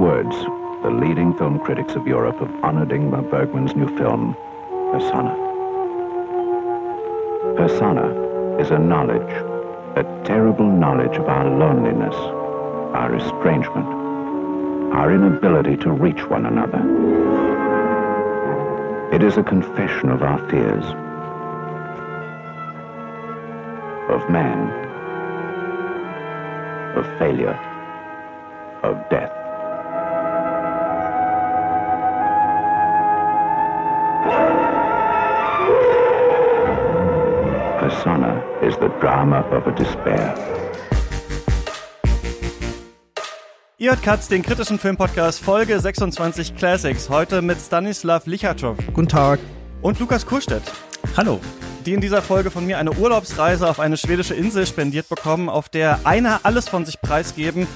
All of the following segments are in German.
Words, the leading film critics of Europe have honored Ingmar Bergman's new film, Persona. Persona is a knowledge, a terrible knowledge of our loneliness, our estrangement, our inability to reach one another. It is a confession of our fears, of man, of failure, of death. Persona is the drama of a despair. Ihr hört Katz, den kritischen Filmpodcast Folge 26 Classics. Heute mit Stanislav Lichatschov. Guten Tag. Und Lukas Kurstedt. Hallo. Die in dieser Folge von mir eine Urlaubsreise auf eine schwedische Insel spendiert bekommen, auf der einer alles von sich preisgeben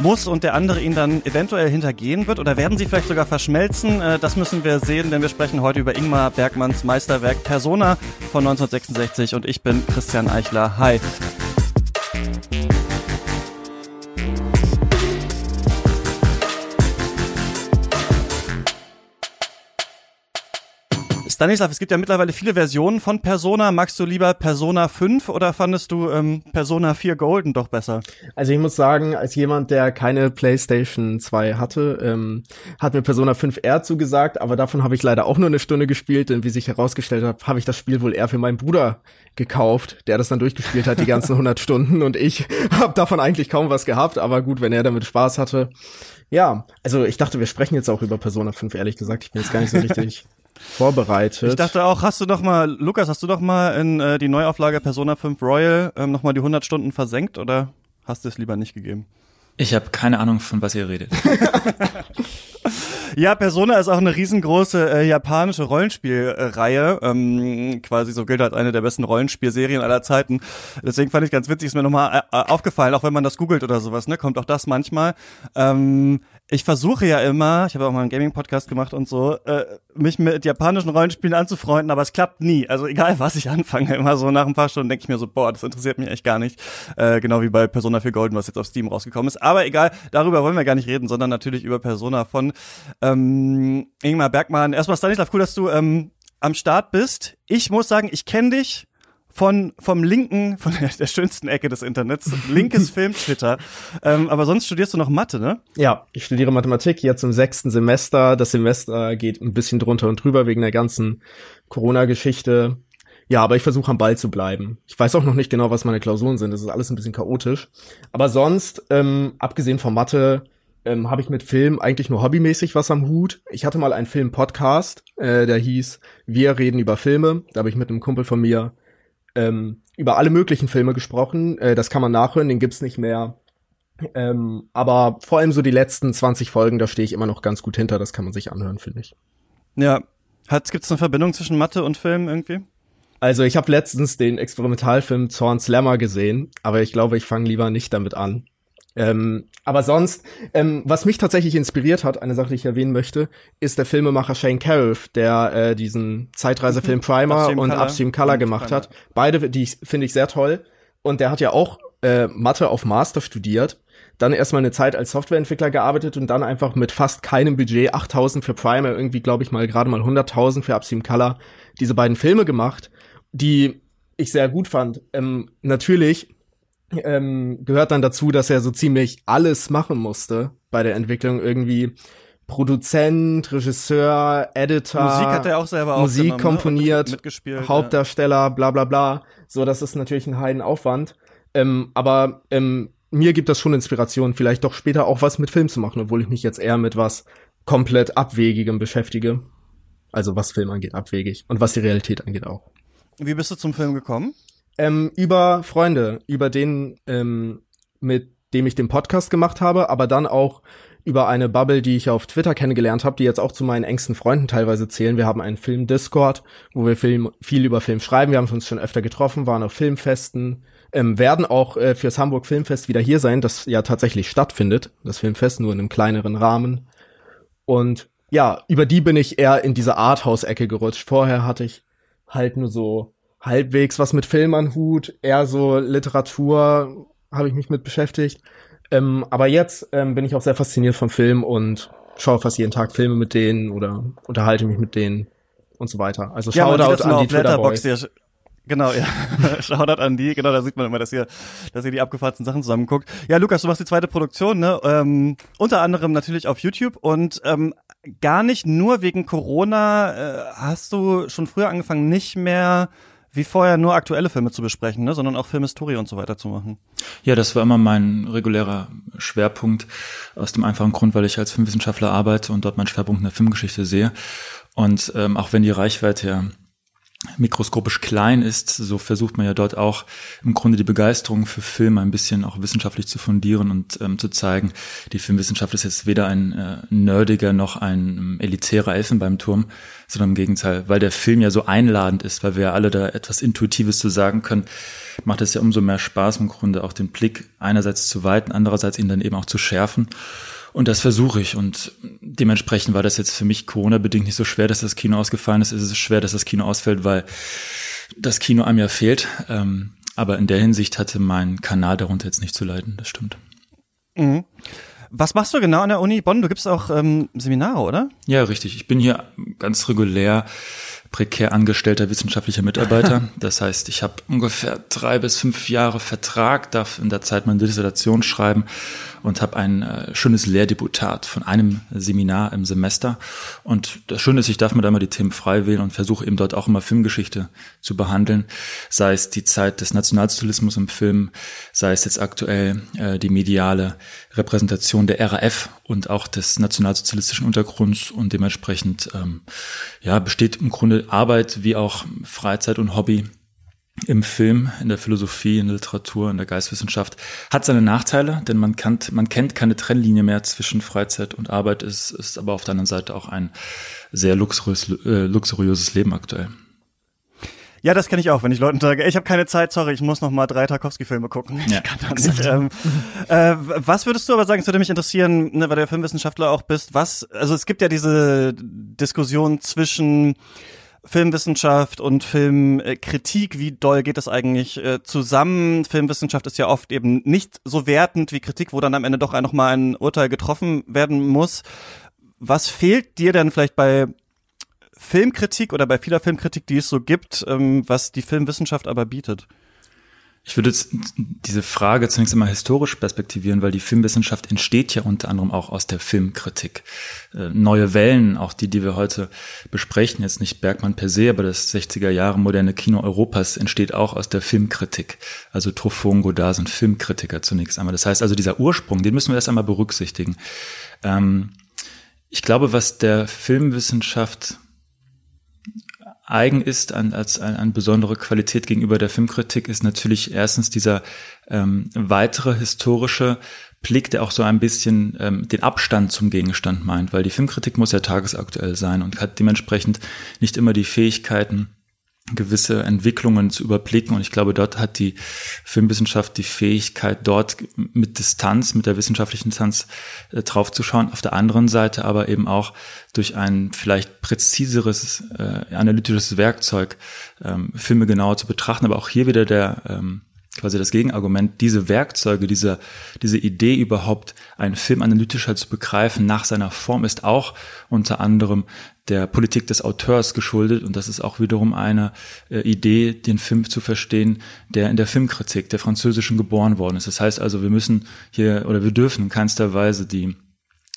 muss und der andere ihn dann eventuell hintergehen wird? Oder werden sie vielleicht sogar verschmelzen? Äh, das müssen wir sehen, denn wir sprechen heute über Ingmar Bergmanns Meisterwerk Persona von 1966 und ich bin Christian Eichler. Hi. Stanislav, es gibt ja mittlerweile viele Versionen von Persona. Magst du lieber Persona 5 oder fandest du ähm, Persona 4 Golden doch besser? Also ich muss sagen, als jemand, der keine PlayStation 2 hatte, ähm, hat mir Persona 5 eher zugesagt, aber davon habe ich leider auch nur eine Stunde gespielt, denn wie sich herausgestellt hat, habe ich das Spiel wohl eher für meinen Bruder gekauft, der das dann durchgespielt hat, die ganzen 100 Stunden und ich habe davon eigentlich kaum was gehabt, aber gut, wenn er damit Spaß hatte. Ja, also ich dachte, wir sprechen jetzt auch über Persona 5, ehrlich gesagt. Ich bin jetzt gar nicht so richtig vorbereitet. Ich dachte auch, hast du doch mal, Lukas, hast du doch mal in äh, die Neuauflage Persona 5 Royal ähm, noch mal die 100 Stunden versenkt oder hast du es lieber nicht gegeben? Ich habe keine Ahnung, von was ihr redet. ja, Persona ist auch eine riesengroße äh, japanische Rollenspielreihe. Ähm, quasi so gilt als eine der besten Rollenspielserien aller Zeiten. Deswegen fand ich ganz witzig, ist mir nochmal äh, aufgefallen, auch wenn man das googelt oder sowas, ne, kommt auch das manchmal. Ähm, ich versuche ja immer, ich habe auch mal einen Gaming-Podcast gemacht und so, äh, mich mit japanischen Rollenspielen anzufreunden, aber es klappt nie. Also egal, was ich anfange, immer so nach ein paar Stunden denke ich mir so, boah, das interessiert mich echt gar nicht. Äh, genau wie bei Persona 4 Golden, was jetzt auf Steam rausgekommen ist. Aber egal, darüber wollen wir gar nicht reden, sondern natürlich über Persona von ähm, Ingmar Bergmann. Erstmal Stanislav, cool, dass du ähm, am Start bist. Ich muss sagen, ich kenne dich von vom linken, von der, der schönsten Ecke des Internets, linkes Film-Twitter. Ähm, aber sonst studierst du noch Mathe, ne? Ja, ich studiere Mathematik jetzt im sechsten Semester. Das Semester geht ein bisschen drunter und drüber wegen der ganzen Corona-Geschichte. Ja, aber ich versuche am Ball zu bleiben. Ich weiß auch noch nicht genau, was meine Klausuren sind. Das ist alles ein bisschen chaotisch. Aber sonst, ähm, abgesehen von Mathe, ähm, habe ich mit Film eigentlich nur hobbymäßig was am Hut. Ich hatte mal einen Film-Podcast, äh, der hieß Wir reden über Filme. Da habe ich mit einem Kumpel von mir ähm, über alle möglichen Filme gesprochen. Äh, das kann man nachhören, den gibt's nicht mehr. Ähm, aber vor allem so die letzten 20 Folgen, da stehe ich immer noch ganz gut hinter. Das kann man sich anhören, finde ich. Ja. Hat, gibt's eine Verbindung zwischen Mathe und Film irgendwie? Also ich habe letztens den Experimentalfilm Zorn Slammer gesehen, aber ich glaube, ich fange lieber nicht damit an. Ähm, aber sonst, ähm, was mich tatsächlich inspiriert hat, eine Sache, die ich erwähnen möchte, ist der Filmemacher Shane Carruth, der äh, diesen Zeitreisefilm mhm. Primer Upstream und Color. Upstream Color gemacht Primer. hat. Beide, die finde ich sehr toll. Und der hat ja auch äh, Mathe auf Master studiert, dann erstmal eine Zeit als Softwareentwickler gearbeitet und dann einfach mit fast keinem Budget, 8000 für Primer, irgendwie glaube ich mal gerade mal 100.000 für Upstream Color, diese beiden Filme gemacht, die ich sehr gut fand. Ähm, natürlich ähm, gehört dann dazu, dass er so ziemlich alles machen musste bei der Entwicklung irgendwie. Produzent, Regisseur, Editor, Musik hat er auch selber Musik ne? komponiert, ne? mitgespielt, Hauptdarsteller, ja. bla bla bla. So, das ist natürlich ein Heidenaufwand. Ähm, aber ähm, mir gibt das schon Inspiration, vielleicht doch später auch was mit Film zu machen, obwohl ich mich jetzt eher mit was komplett Abwegigem beschäftige. Also was Film angeht, abwegig. Und was die Realität angeht auch. Wie bist du zum Film gekommen? Ähm, über Freunde, über den, ähm, mit dem ich den Podcast gemacht habe, aber dann auch über eine Bubble, die ich auf Twitter kennengelernt habe, die jetzt auch zu meinen engsten Freunden teilweise zählen. Wir haben einen Film-Discord, wo wir Film, viel über Film schreiben. Wir haben uns schon öfter getroffen, waren auf Filmfesten, ähm, werden auch äh, fürs Hamburg Filmfest wieder hier sein, das ja tatsächlich stattfindet. Das Filmfest nur in einem kleineren Rahmen. Und ja, über die bin ich eher in diese Arthouse-Ecke gerutscht. Vorher hatte ich halt nur so halbwegs was mit Film an Hut, eher so Literatur habe ich mich mit beschäftigt. Ähm, aber jetzt ähm, bin ich auch sehr fasziniert vom Film und schaue fast jeden Tag Filme mit denen oder unterhalte mich mit denen und so weiter. Also ja, Shoutout an die Letterboxd, ja, Genau, ja. Shoutout an die, genau, da sieht man immer, dass ihr, dass ihr die abgefahrten Sachen zusammenguckt. Ja, Lukas, du machst die zweite Produktion, ne? Ähm, unter anderem natürlich auf YouTube und ähm, gar nicht nur wegen Corona äh, hast du schon früher angefangen, nicht mehr wie vorher nur aktuelle Filme zu besprechen, ne, sondern auch Filmhistorie und so weiter zu machen. Ja, das war immer mein regulärer Schwerpunkt aus dem einfachen Grund, weil ich als Filmwissenschaftler arbeite und dort meinen Schwerpunkt in der Filmgeschichte sehe. Und ähm, auch wenn die Reichweite ja mikroskopisch klein ist, so versucht man ja dort auch im Grunde die Begeisterung für Film ein bisschen auch wissenschaftlich zu fundieren und ähm, zu zeigen, die Filmwissenschaft ist jetzt weder ein äh, nerdiger noch ein ähm, elitärer Elfenbeinturm, sondern im Gegenteil, weil der Film ja so einladend ist, weil wir ja alle da etwas Intuitives zu sagen können, macht es ja umso mehr Spaß im Grunde auch den Blick einerseits zu weiten, andererseits ihn dann eben auch zu schärfen. Und das versuche ich. Und dementsprechend war das jetzt für mich Corona-bedingt nicht so schwer, dass das Kino ausgefallen ist. Es ist schwer, dass das Kino ausfällt, weil das Kino einem ja fehlt. Ähm, aber in der Hinsicht hatte mein Kanal darunter jetzt nicht zu leiden. Das stimmt. Mhm. Was machst du genau an der Uni Bonn? Du gibst auch ähm, Seminare, oder? Ja, richtig. Ich bin hier ganz regulär prekär angestellter wissenschaftlicher Mitarbeiter. Das heißt, ich habe ungefähr drei bis fünf Jahre Vertrag, darf in der Zeit meine Dissertation schreiben und habe ein äh, schönes Lehrdeputat von einem Seminar im Semester. Und das Schöne ist, ich darf mir da immer die Themen frei wählen und versuche eben dort auch immer Filmgeschichte zu behandeln, sei es die Zeit des Nationalsozialismus im Film, sei es jetzt aktuell äh, die mediale Repräsentation der RAF und auch des nationalsozialistischen Untergrunds und dementsprechend ähm, ja besteht im Grunde Arbeit wie auch Freizeit und Hobby im Film, in der Philosophie, in der Literatur, in der Geistwissenschaft, hat seine Nachteile, denn man, kann, man kennt keine Trennlinie mehr zwischen Freizeit und Arbeit, ist, ist aber auf der anderen Seite auch ein sehr luxuriös, äh, luxuriöses Leben aktuell. Ja, das kenne ich auch, wenn ich Leuten sage, ich habe keine Zeit, sorry, ich muss noch mal drei Tarkovsky-Filme gucken. Ja, ich kann das nicht. Ähm, äh, was würdest du aber sagen, es würde mich interessieren, ne, weil du ja Filmwissenschaftler auch bist, was, also es gibt ja diese Diskussion zwischen Filmwissenschaft und Filmkritik, wie doll geht das eigentlich äh, zusammen? Filmwissenschaft ist ja oft eben nicht so wertend wie Kritik, wo dann am Ende doch noch mal ein Urteil getroffen werden muss. Was fehlt dir denn vielleicht bei Filmkritik oder bei vieler Filmkritik, die es so gibt, ähm, was die Filmwissenschaft aber bietet? Ich würde diese Frage zunächst einmal historisch perspektivieren, weil die Filmwissenschaft entsteht ja unter anderem auch aus der Filmkritik. Äh, neue Wellen, auch die, die wir heute besprechen, jetzt nicht Bergmann per se, aber das 60er Jahre moderne Kino Europas entsteht auch aus der Filmkritik. Also Truffaut Godard sind Filmkritiker zunächst einmal. Das heißt also, dieser Ursprung, den müssen wir erst einmal berücksichtigen. Ähm, ich glaube, was der Filmwissenschaft eigen ist an, als eine, eine besondere Qualität gegenüber der Filmkritik, ist natürlich erstens dieser ähm, weitere historische Blick, der auch so ein bisschen ähm, den Abstand zum Gegenstand meint, weil die Filmkritik muss ja tagesaktuell sein und hat dementsprechend nicht immer die Fähigkeiten, gewisse Entwicklungen zu überblicken. Und ich glaube, dort hat die Filmwissenschaft die Fähigkeit, dort mit Distanz, mit der wissenschaftlichen Distanz äh, draufzuschauen. Auf der anderen Seite aber eben auch durch ein vielleicht präziseres äh, analytisches Werkzeug ähm, Filme genauer zu betrachten. Aber auch hier wieder der ähm, quasi das Gegenargument, diese Werkzeuge, diese, diese Idee überhaupt, einen Film analytischer zu begreifen nach seiner Form ist auch unter anderem der Politik des Auteurs geschuldet und das ist auch wiederum eine äh, Idee, den Film zu verstehen, der in der Filmkritik der französischen geboren worden ist. Das heißt also, wir müssen hier oder wir dürfen in keinster Weise die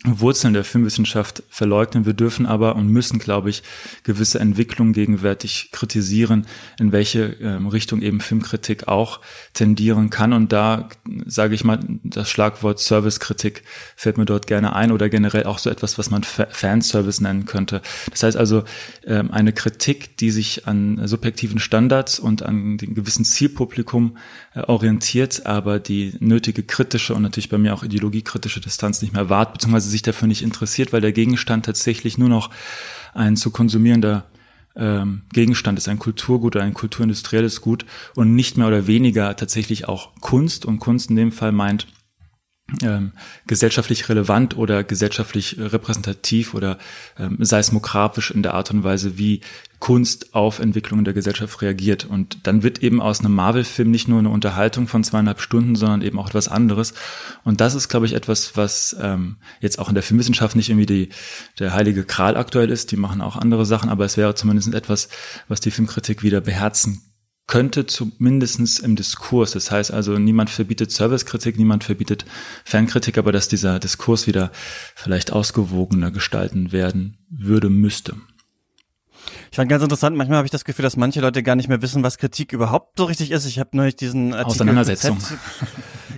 Wurzeln der Filmwissenschaft verleugnen. Wir dürfen aber und müssen, glaube ich, gewisse Entwicklungen gegenwärtig kritisieren, in welche ähm, Richtung eben Filmkritik auch tendieren kann. Und da sage ich mal, das Schlagwort Servicekritik fällt mir dort gerne ein oder generell auch so etwas, was man Fanservice nennen könnte. Das heißt also, ähm, eine Kritik, die sich an subjektiven Standards und an dem gewissen Zielpublikum orientiert, aber die nötige kritische und natürlich bei mir auch ideologiekritische Distanz nicht mehr wahrt, beziehungsweise sich dafür nicht interessiert, weil der Gegenstand tatsächlich nur noch ein zu konsumierender ähm, Gegenstand ist, ein Kulturgut oder ein kulturindustrielles Gut und nicht mehr oder weniger tatsächlich auch Kunst. Und Kunst in dem Fall meint ähm, gesellschaftlich relevant oder gesellschaftlich repräsentativ oder ähm, seismografisch in der Art und Weise, wie Kunst auf Entwicklungen der Gesellschaft reagiert. Und dann wird eben aus einem Marvel-Film nicht nur eine Unterhaltung von zweieinhalb Stunden, sondern eben auch etwas anderes. Und das ist, glaube ich, etwas, was ähm, jetzt auch in der Filmwissenschaft nicht irgendwie die, der heilige Kral aktuell ist. Die machen auch andere Sachen, aber es wäre zumindest etwas, was die Filmkritik wieder beherzen könnte zumindestens im Diskurs. Das heißt also, niemand verbietet Servicekritik, niemand verbietet Fankritik, aber dass dieser Diskurs wieder vielleicht ausgewogener gestalten werden würde, müsste. Ich fand ganz interessant, manchmal habe ich das Gefühl, dass manche Leute gar nicht mehr wissen, was Kritik überhaupt so richtig ist. Ich habe neulich diesen Artikel Auseinandersetzung.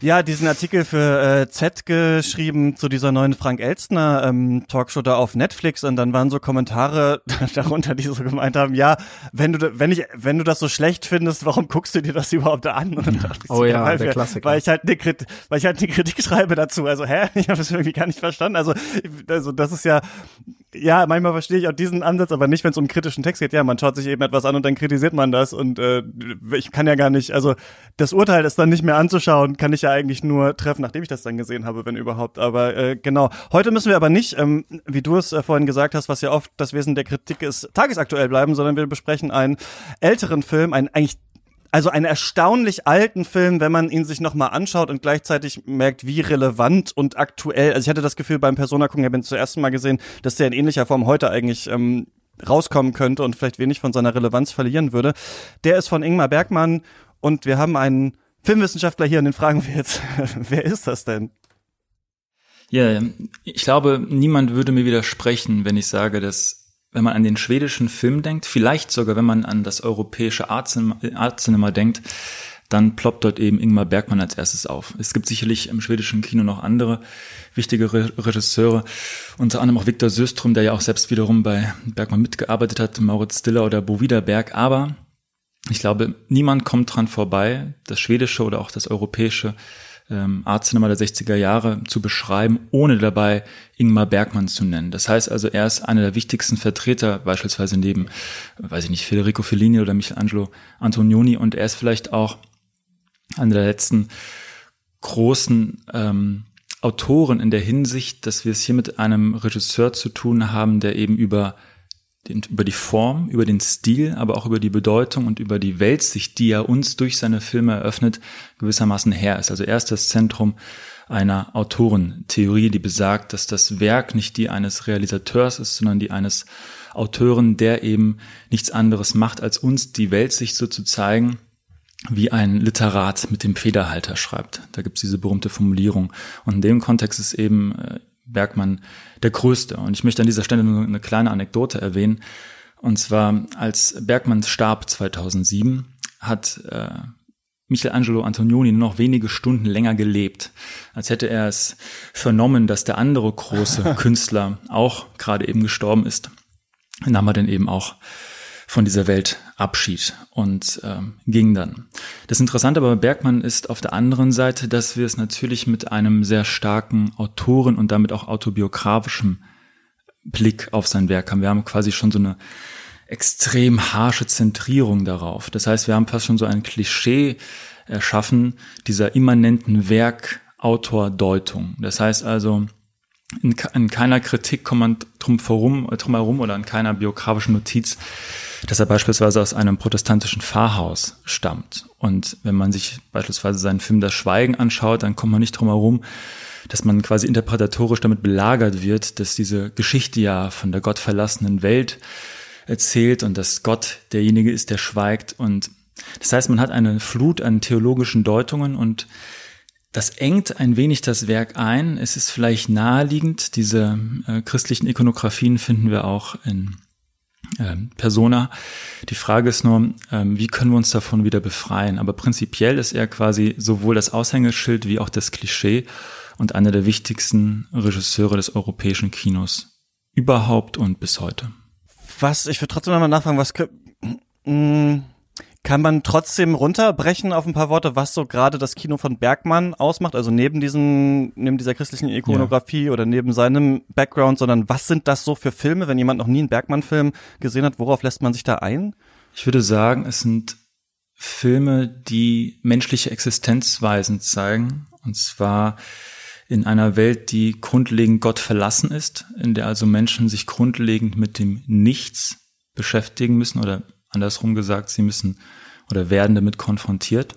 ja, diesen Artikel für äh, Z geschrieben zu dieser neuen Frank Elstner ähm, Talkshow da auf Netflix und dann waren so Kommentare darunter, die so gemeint haben, ja, wenn du wenn ich wenn du das so schlecht findest, warum guckst du dir das überhaupt an? Und dann dachte ich oh so, ja, weil, der Klassiker. Weil ich halt eine Kritik, weil ich halt eine Kritik schreibe dazu. Also hä, ich habe es irgendwie gar nicht verstanden. Also also das ist ja ja, manchmal verstehe ich auch diesen Ansatz, aber nicht, wenn es um kritischen Text geht. Ja, man schaut sich eben etwas an und dann kritisiert man das und äh, ich kann ja gar nicht, also das Urteil ist dann nicht mehr anzuschauen, kann ich ja eigentlich nur treffen, nachdem ich das dann gesehen habe, wenn überhaupt. Aber äh, genau, heute müssen wir aber nicht, ähm, wie du es äh, vorhin gesagt hast, was ja oft das Wesen der Kritik ist, tagesaktuell bleiben, sondern wir besprechen einen älteren Film, einen eigentlich also einen erstaunlich alten Film, wenn man ihn sich nochmal anschaut und gleichzeitig merkt, wie relevant und aktuell. Also ich hatte das Gefühl beim Persona gucken, ich habe ihn zuerst Mal gesehen, dass der in ähnlicher Form heute eigentlich ähm, rauskommen könnte und vielleicht wenig von seiner Relevanz verlieren würde. Der ist von Ingmar Bergmann und wir haben einen Filmwissenschaftler hier und den fragen wir jetzt, wer ist das denn? Ja, ich glaube, niemand würde mir widersprechen, wenn ich sage, dass wenn man an den schwedischen Film denkt, vielleicht sogar wenn man an das europäische Art Cinema, denkt, dann ploppt dort eben Ingmar Bergmann als erstes auf. Es gibt sicherlich im schwedischen Kino noch andere wichtige Regisseure, unter anderem auch Viktor Söström, der ja auch selbst wiederum bei Bergmann mitgearbeitet hat, Maurits Stiller oder Bo Widerberg, aber ich glaube, niemand kommt dran vorbei, das schwedische oder auch das europäische ähm, Art Cinema der 60er Jahre zu beschreiben, ohne dabei Ingmar Bergmann zu nennen. Das heißt also, er ist einer der wichtigsten Vertreter, beispielsweise neben, weiß ich nicht, Federico Fellini oder Michelangelo Antonioni und er ist vielleicht auch einer der letzten großen ähm, Autoren in der Hinsicht, dass wir es hier mit einem Regisseur zu tun haben, der eben über über die Form, über den Stil, aber auch über die Bedeutung und über die Weltsicht, die er uns durch seine Filme eröffnet, gewissermaßen her ist. Also er ist das Zentrum einer Autorentheorie, die besagt, dass das Werk nicht die eines Realisateurs ist, sondern die eines Autoren, der eben nichts anderes macht, als uns die Weltsicht so zu zeigen, wie ein Literat mit dem Federhalter schreibt. Da gibt's diese berühmte Formulierung. Und in dem Kontext ist eben äh, Bergmann der größte. Und ich möchte an dieser Stelle nur eine kleine Anekdote erwähnen. Und zwar, als Bergmann starb 2007, hat äh, Michelangelo Antonioni nur noch wenige Stunden länger gelebt, als hätte er es vernommen, dass der andere große Künstler auch gerade eben gestorben ist. Nahm er denn eben auch von dieser Welt Abschied und ähm, ging dann. Das Interessante aber bei Bergmann ist auf der anderen Seite, dass wir es natürlich mit einem sehr starken Autoren und damit auch autobiografischen Blick auf sein Werk haben. Wir haben quasi schon so eine extrem harsche Zentrierung darauf. Das heißt, wir haben fast schon so ein Klischee erschaffen dieser immanenten Werkautordeutung. Das heißt also, in, in keiner Kritik kommt man drum herum, drum herum oder in keiner biografischen Notiz dass er beispielsweise aus einem protestantischen Pfarrhaus stammt. Und wenn man sich beispielsweise seinen Film Das Schweigen anschaut, dann kommt man nicht drum herum, dass man quasi interpretatorisch damit belagert wird, dass diese Geschichte ja von der gottverlassenen Welt erzählt und dass Gott derjenige ist, der schweigt. Und das heißt, man hat eine Flut an theologischen Deutungen und das engt ein wenig das Werk ein. Es ist vielleicht naheliegend. Diese äh, christlichen Ikonografien finden wir auch in ähm, Persona. Die Frage ist nur, ähm, wie können wir uns davon wieder befreien? Aber prinzipiell ist er quasi sowohl das Aushängeschild wie auch das Klischee und einer der wichtigsten Regisseure des europäischen Kinos überhaupt und bis heute. Was, ich würde trotzdem nochmal nachfragen, was, mh, kann man trotzdem runterbrechen auf ein paar Worte, was so gerade das Kino von Bergmann ausmacht? Also neben diesen, neben dieser christlichen Ikonografie ja. oder neben seinem Background, sondern was sind das so für Filme, wenn jemand noch nie einen Bergmann-Film gesehen hat, worauf lässt man sich da ein? Ich würde sagen, es sind Filme, die menschliche Existenzweisen zeigen. Und zwar in einer Welt, die grundlegend Gott verlassen ist, in der also Menschen sich grundlegend mit dem Nichts beschäftigen müssen oder andersrum gesagt, sie müssen oder werden damit konfrontiert.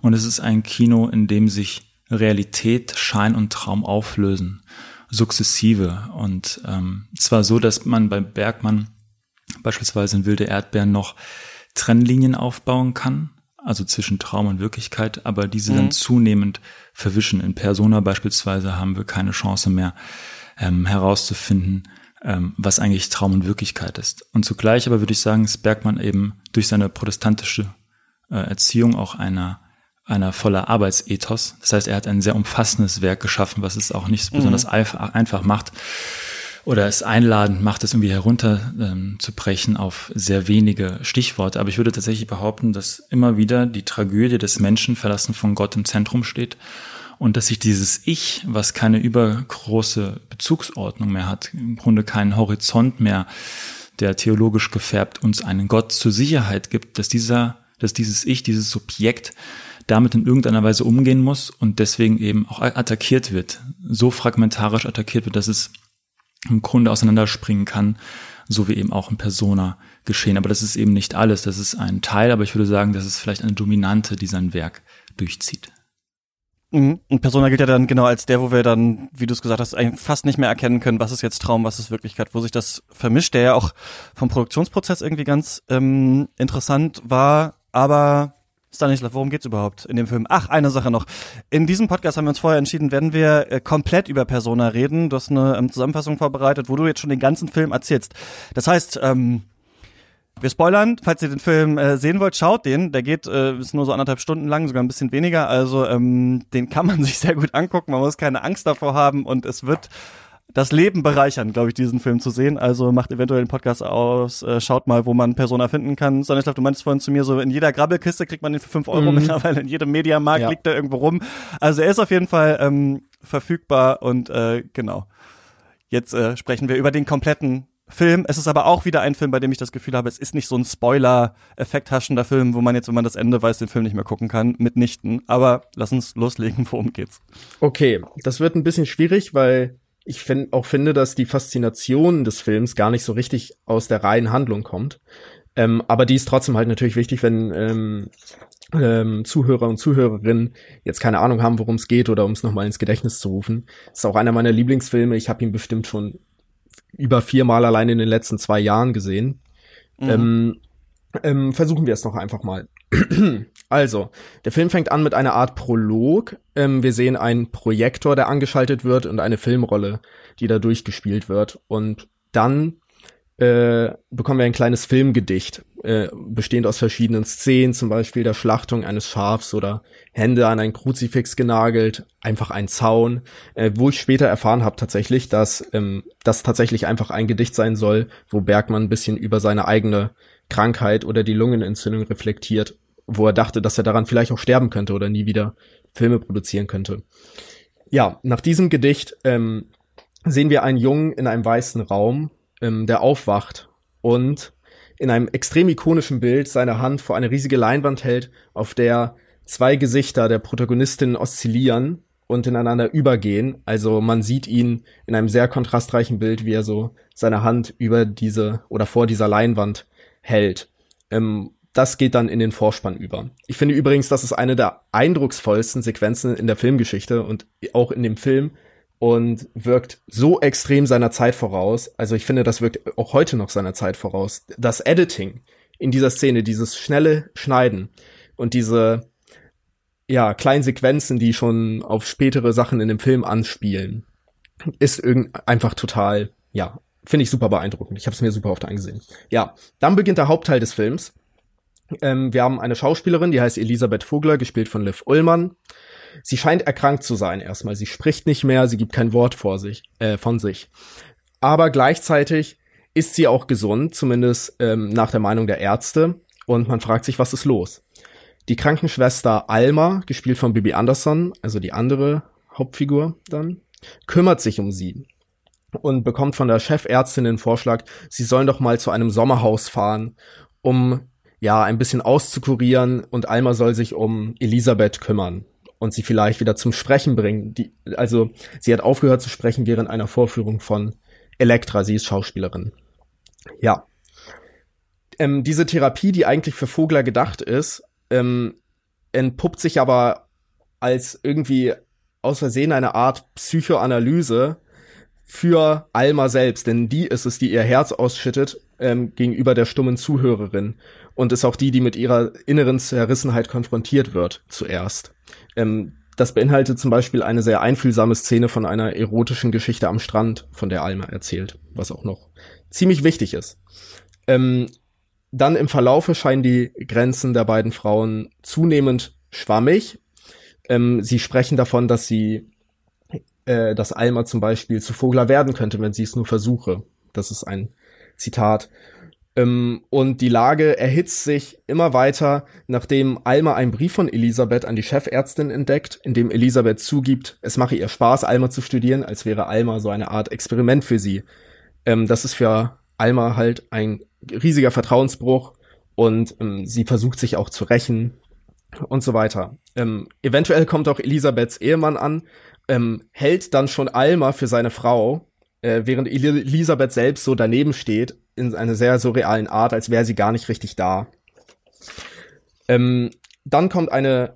Und es ist ein Kino, in dem sich Realität, Schein und Traum auflösen, sukzessive. Und ähm, zwar so, dass man bei Bergmann beispielsweise in Wilde Erdbeeren noch Trennlinien aufbauen kann, also zwischen Traum und Wirklichkeit, aber diese mhm. dann zunehmend verwischen. In Persona beispielsweise haben wir keine Chance mehr ähm, herauszufinden, ähm, was eigentlich Traum und Wirklichkeit ist. Und zugleich aber würde ich sagen, ist Bergmann eben durch seine protestantische äh, Erziehung auch einer einer voller Arbeitsethos. Das heißt, er hat ein sehr umfassendes Werk geschaffen, was es auch nicht mhm. besonders einfach macht oder es einladend macht, es irgendwie herunterzubrechen ähm, auf sehr wenige Stichworte. Aber ich würde tatsächlich behaupten, dass immer wieder die Tragödie des Menschen verlassen von Gott im Zentrum steht und dass sich dieses Ich, was keine übergroße Bezugsordnung mehr hat, im Grunde keinen Horizont mehr, der theologisch gefärbt uns einen Gott zur Sicherheit gibt, dass dieser, dass dieses Ich, dieses Subjekt damit in irgendeiner Weise umgehen muss und deswegen eben auch attackiert wird, so fragmentarisch attackiert wird, dass es im Grunde auseinanderspringen kann, so wie eben auch in Persona geschehen. Aber das ist eben nicht alles, das ist ein Teil, aber ich würde sagen, das ist vielleicht eine Dominante, die sein Werk durchzieht. Mhm. Und Persona gilt ja dann genau als der, wo wir dann, wie du es gesagt hast, fast nicht mehr erkennen können, was ist jetzt Traum, was ist Wirklichkeit, wo sich das vermischt, der ja auch vom Produktionsprozess irgendwie ganz ähm, interessant war, aber Stanislav, worum geht's überhaupt in dem Film? Ach, eine Sache noch. In diesem Podcast haben wir uns vorher entschieden, werden wir äh, komplett über Persona reden. Du hast eine ähm, Zusammenfassung vorbereitet, wo du jetzt schon den ganzen Film erzählst. Das heißt, ähm, wir spoilern, falls ihr den Film äh, sehen wollt, schaut den. Der geht, äh, ist nur so anderthalb Stunden lang, sogar ein bisschen weniger. Also ähm, den kann man sich sehr gut angucken. Man muss keine Angst davor haben und es wird das Leben bereichern, glaube ich, diesen Film zu sehen. Also macht eventuell den Podcast aus, äh, schaut mal, wo man Persona finden kann. Stanislav, du meinst vorhin zu mir so, in jeder Grabbelkiste kriegt man den für fünf Euro mhm. mittlerweile, in jedem Mediamarkt ja. liegt er irgendwo rum. Also er ist auf jeden Fall ähm, verfügbar und äh, genau. Jetzt äh, sprechen wir über den kompletten Film. Es ist aber auch wieder ein Film, bei dem ich das Gefühl habe, es ist nicht so ein Spoiler-Effekt haschender Film, wo man jetzt, wenn man das Ende weiß, den Film nicht mehr gucken kann, mitnichten. Aber lass uns loslegen, worum geht's? Okay, das wird ein bisschen schwierig, weil ich find, auch finde, dass die Faszination des Films gar nicht so richtig aus der reinen Handlung kommt. Ähm, aber die ist trotzdem halt natürlich wichtig, wenn ähm, ähm, Zuhörer und Zuhörerinnen jetzt keine Ahnung haben, worum es geht oder um es nochmal ins Gedächtnis zu rufen. Ist auch einer meiner Lieblingsfilme. Ich habe ihn bestimmt schon über viermal allein in den letzten zwei Jahren gesehen. Mhm. Ähm, ähm, versuchen wir es noch einfach mal. Also, der Film fängt an mit einer Art Prolog. Ähm, wir sehen einen Projektor, der angeschaltet wird und eine Filmrolle, die da durchgespielt wird. Und dann äh, bekommen wir ein kleines Filmgedicht, äh, bestehend aus verschiedenen Szenen, zum Beispiel der Schlachtung eines Schafs oder Hände an ein Kruzifix genagelt, einfach ein Zaun, äh, wo ich später erfahren habe tatsächlich, dass ähm, das tatsächlich einfach ein Gedicht sein soll, wo Bergmann ein bisschen über seine eigene Krankheit oder die Lungenentzündung reflektiert wo er dachte, dass er daran vielleicht auch sterben könnte oder nie wieder Filme produzieren könnte. Ja, nach diesem Gedicht ähm, sehen wir einen Jungen in einem weißen Raum, ähm, der aufwacht und in einem extrem ikonischen Bild seine Hand vor eine riesige Leinwand hält, auf der zwei Gesichter der Protagonistin oszillieren und ineinander übergehen. Also man sieht ihn in einem sehr kontrastreichen Bild, wie er so seine Hand über diese oder vor dieser Leinwand hält. Ähm, das geht dann in den Vorspann über. Ich finde übrigens, das ist eine der eindrucksvollsten Sequenzen in der Filmgeschichte und auch in dem Film und wirkt so extrem seiner Zeit voraus. Also ich finde, das wirkt auch heute noch seiner Zeit voraus. Das Editing in dieser Szene, dieses schnelle Schneiden und diese ja, kleinen Sequenzen, die schon auf spätere Sachen in dem Film anspielen, ist irgend einfach total, ja, finde ich super beeindruckend. Ich habe es mir super oft angesehen. Ja, dann beginnt der Hauptteil des Films ähm, wir haben eine Schauspielerin, die heißt Elisabeth Vogler, gespielt von Liv Ullmann. Sie scheint erkrankt zu sein erstmal. Sie spricht nicht mehr, sie gibt kein Wort vor sich, äh, von sich. Aber gleichzeitig ist sie auch gesund, zumindest ähm, nach der Meinung der Ärzte. Und man fragt sich, was ist los? Die Krankenschwester Alma, gespielt von Bibi Anderson, also die andere Hauptfigur dann, kümmert sich um sie und bekommt von der Chefärztin den Vorschlag, sie sollen doch mal zu einem Sommerhaus fahren, um ja, ein bisschen auszukurieren und Alma soll sich um Elisabeth kümmern. Und sie vielleicht wieder zum Sprechen bringen. Die, also sie hat aufgehört zu sprechen während einer Vorführung von Elektra. Sie ist Schauspielerin. Ja. Ähm, diese Therapie, die eigentlich für Vogler gedacht ist, ähm, entpuppt sich aber als irgendwie aus Versehen eine Art Psychoanalyse für Alma selbst, denn die ist es, die ihr Herz ausschüttet ähm, gegenüber der stummen Zuhörerin und ist auch die, die mit ihrer inneren Zerrissenheit konfrontiert wird zuerst. Ähm, das beinhaltet zum Beispiel eine sehr einfühlsame Szene von einer erotischen Geschichte am Strand, von der Alma erzählt, was auch noch ziemlich wichtig ist. Ähm, dann im Verlaufe scheinen die Grenzen der beiden Frauen zunehmend schwammig. Ähm, sie sprechen davon, dass sie, äh, dass Alma zum Beispiel zu Vogler werden könnte, wenn sie es nur versuche. Das ist ein Zitat. Ähm, und die Lage erhitzt sich immer weiter, nachdem Alma einen Brief von Elisabeth an die Chefärztin entdeckt, in dem Elisabeth zugibt, es mache ihr Spaß, Alma zu studieren, als wäre Alma so eine Art Experiment für sie. Ähm, das ist für Alma halt ein riesiger Vertrauensbruch und ähm, sie versucht sich auch zu rächen und so weiter. Eventuell kommt auch Elisabeths Ehemann an, hält dann schon Alma für seine Frau, äh, während Elisabeth selbst so daneben steht, in einer sehr surrealen Art, als wäre sie gar nicht richtig da. Ähm, dann kommt eine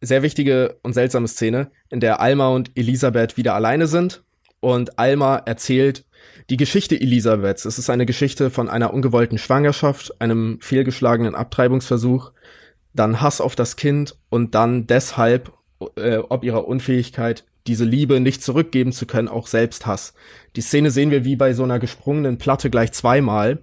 sehr wichtige und seltsame Szene, in der Alma und Elisabeth wieder alleine sind und Alma erzählt die Geschichte Elisabeths. Es ist eine Geschichte von einer ungewollten Schwangerschaft, einem fehlgeschlagenen Abtreibungsversuch, dann Hass auf das Kind und dann deshalb, äh, ob ihrer Unfähigkeit, diese Liebe nicht zurückgeben zu können, auch Selbsthass. Die Szene sehen wir wie bei so einer gesprungenen Platte gleich zweimal.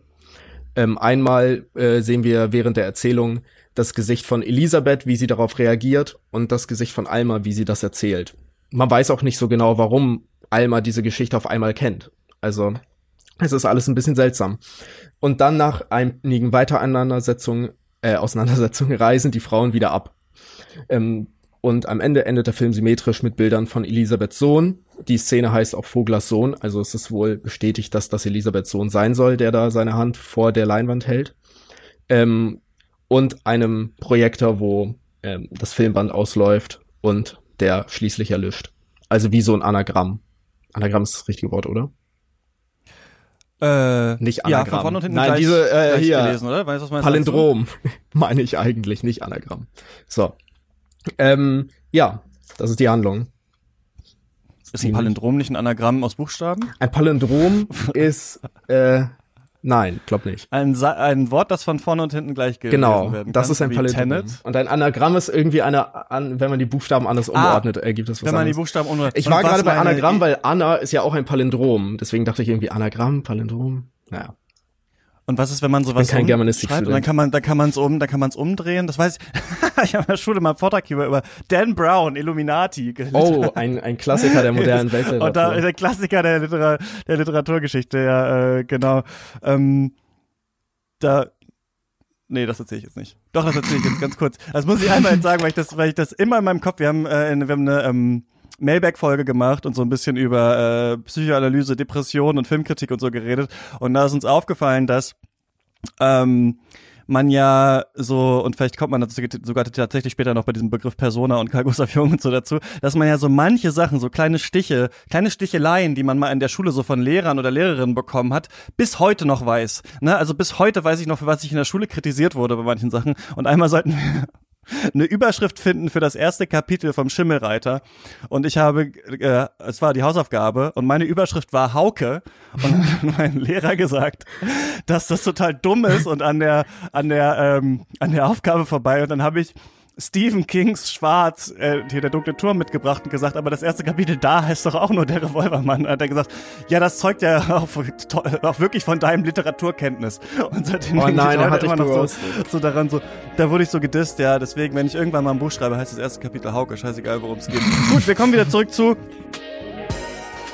Ähm, einmal äh, sehen wir während der Erzählung das Gesicht von Elisabeth, wie sie darauf reagiert, und das Gesicht von Alma, wie sie das erzählt. Man weiß auch nicht so genau, warum Alma diese Geschichte auf einmal kennt. Also, es ist alles ein bisschen seltsam. Und dann nach einigen Weiterauseinandersetzungen, äh, Auseinandersetzungen reisen die Frauen wieder ab. Ähm, und am Ende endet der Film symmetrisch mit Bildern von Elisabeths Sohn. Die Szene heißt auch Voglers Sohn, also es ist wohl bestätigt, dass das Elisabeths Sohn sein soll, der da seine Hand vor der Leinwand hält. Ähm, und einem Projektor, wo ähm, das Filmband ausläuft und der schließlich erlischt. Also wie so ein Anagramm. Anagramm ist das richtige Wort, oder? Äh, nicht Anagramm. Ja, von vorne und hinten Nein, gleich, diese äh, hier gelesen, oder? Weißt was meinst Palindrom meine ich eigentlich, nicht Anagramm. So. Ähm, ja, das ist die Handlung. Ist ein Palindrom nicht ein Anagramm aus Buchstaben? Ein Palindrom ist äh, nein, glaub nicht. Ein, Sa ein Wort, das von vorne und hinten gleich gelesen Genau, werden das kann, ist ein Palindrom. Tenet. Und ein Anagramm ist irgendwie eine, an, wenn man die Buchstaben anders umordnet, ergibt das was Wenn man die anderes. Buchstaben ohne Ich Und war gerade bei Anagramm, weil Anna ist ja auch ein Palindrom. Deswegen dachte ich irgendwie Anagramm, Palindrom. Naja. Und was ist, wenn man sowas kein Germanistikstudent. umschreibt und dann kann man, dann kann man es um, dann kann man es umdrehen. Das weiß ich. ich habe in der Schule mal einen Vortrag hier über Dan Brown, Illuminati. Oh, ein, ein Klassiker der modernen Weltliteratur. Und da der Klassiker der, Litera der Literaturgeschichte, ja, äh, genau. Ähm, da, nee, das erzähle ich jetzt nicht. Doch, das erzähle ich jetzt ganz kurz. Das muss ich einmal jetzt sagen, weil ich das, weil ich das immer in meinem Kopf, wir haben, äh, wir haben eine ähm, Mailback-Folge gemacht und so ein bisschen über äh, Psychoanalyse, Depression und Filmkritik und so geredet. Und da ist uns aufgefallen, dass ähm, man ja so, und vielleicht kommt man dazu sogar tatsächlich später noch bei diesem Begriff Persona und Carl Gustav Jung und so dazu, dass man ja so manche Sachen, so kleine Stiche, kleine Sticheleien, die man mal in der Schule so von Lehrern oder Lehrerinnen bekommen hat, bis heute noch weiß. Ne? Also bis heute weiß ich noch, für was ich in der Schule kritisiert wurde bei manchen Sachen. Und einmal sollten wir eine Überschrift finden für das erste Kapitel vom Schimmelreiter. Und ich habe, äh, es war die Hausaufgabe und meine Überschrift war Hauke. Und mein Lehrer gesagt, dass das total dumm ist und an der an der ähm, an der Aufgabe vorbei. Und dann habe ich Stephen Kings Schwarz, äh, hier der dunkle Turm mitgebracht und gesagt, aber das erste Kapitel da heißt doch auch nur der Revolvermann. Hat er gesagt, ja, das zeugt ja auch, auch wirklich von deinem Literaturkenntnis. Und seitdem Oh nein, ich heute immer noch so, so daran so, da wurde ich so gedisst, ja, deswegen, wenn ich irgendwann mal ein Buch schreibe, heißt das erste Kapitel Hauke, scheißegal, worum es geht. Gut, wir kommen wieder zurück zu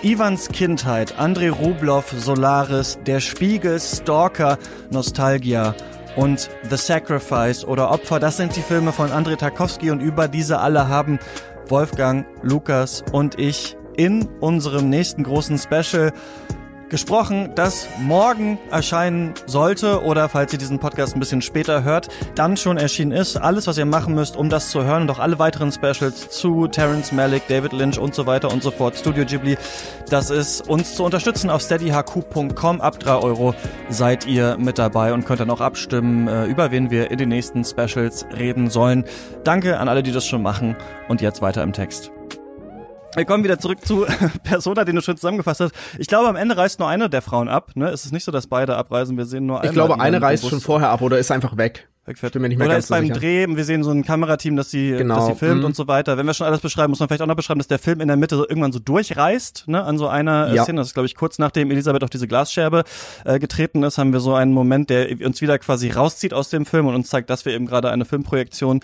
Ivans Kindheit, Andrei Rublev, Solaris, Der Spiegel, Stalker, Nostalgia und The Sacrifice oder Opfer. Das sind die Filme von Andrei Tarkovsky und über diese alle haben Wolfgang, Lukas und ich in unserem nächsten großen Special gesprochen, das morgen erscheinen sollte oder falls ihr diesen Podcast ein bisschen später hört, dann schon erschienen ist. Alles, was ihr machen müsst, um das zu hören und auch alle weiteren Specials zu Terence Malick, David Lynch und so weiter und so fort, Studio Ghibli, das ist uns zu unterstützen auf steadyhq.com. Ab drei Euro seid ihr mit dabei und könnt dann auch abstimmen, äh, über wen wir in den nächsten Specials reden sollen. Danke an alle, die das schon machen und jetzt weiter im Text. Wir kommen wieder zurück zu Persona, den du schon zusammengefasst hast. Ich glaube, am Ende reist nur eine der Frauen ab. Ne? Es ist nicht so, dass beide abreisen. Wir sehen nur eine. Ich glaube, eine reist schon vorher ab oder ist einfach weg wegfährt. Mir nicht mehr Oder ist beim sicher. Dreh, wir sehen so ein Kamerateam, das sie, genau. das sie filmt mhm. und so weiter. Wenn wir schon alles beschreiben, muss man vielleicht auch noch beschreiben, dass der Film in der Mitte so irgendwann so durchreißt, ne, an so einer äh, ja. Szene. Das ist, glaube ich, kurz nachdem Elisabeth auf diese Glasscherbe äh, getreten ist, haben wir so einen Moment, der uns wieder quasi rauszieht aus dem Film und uns zeigt, dass wir eben gerade eine Filmprojektion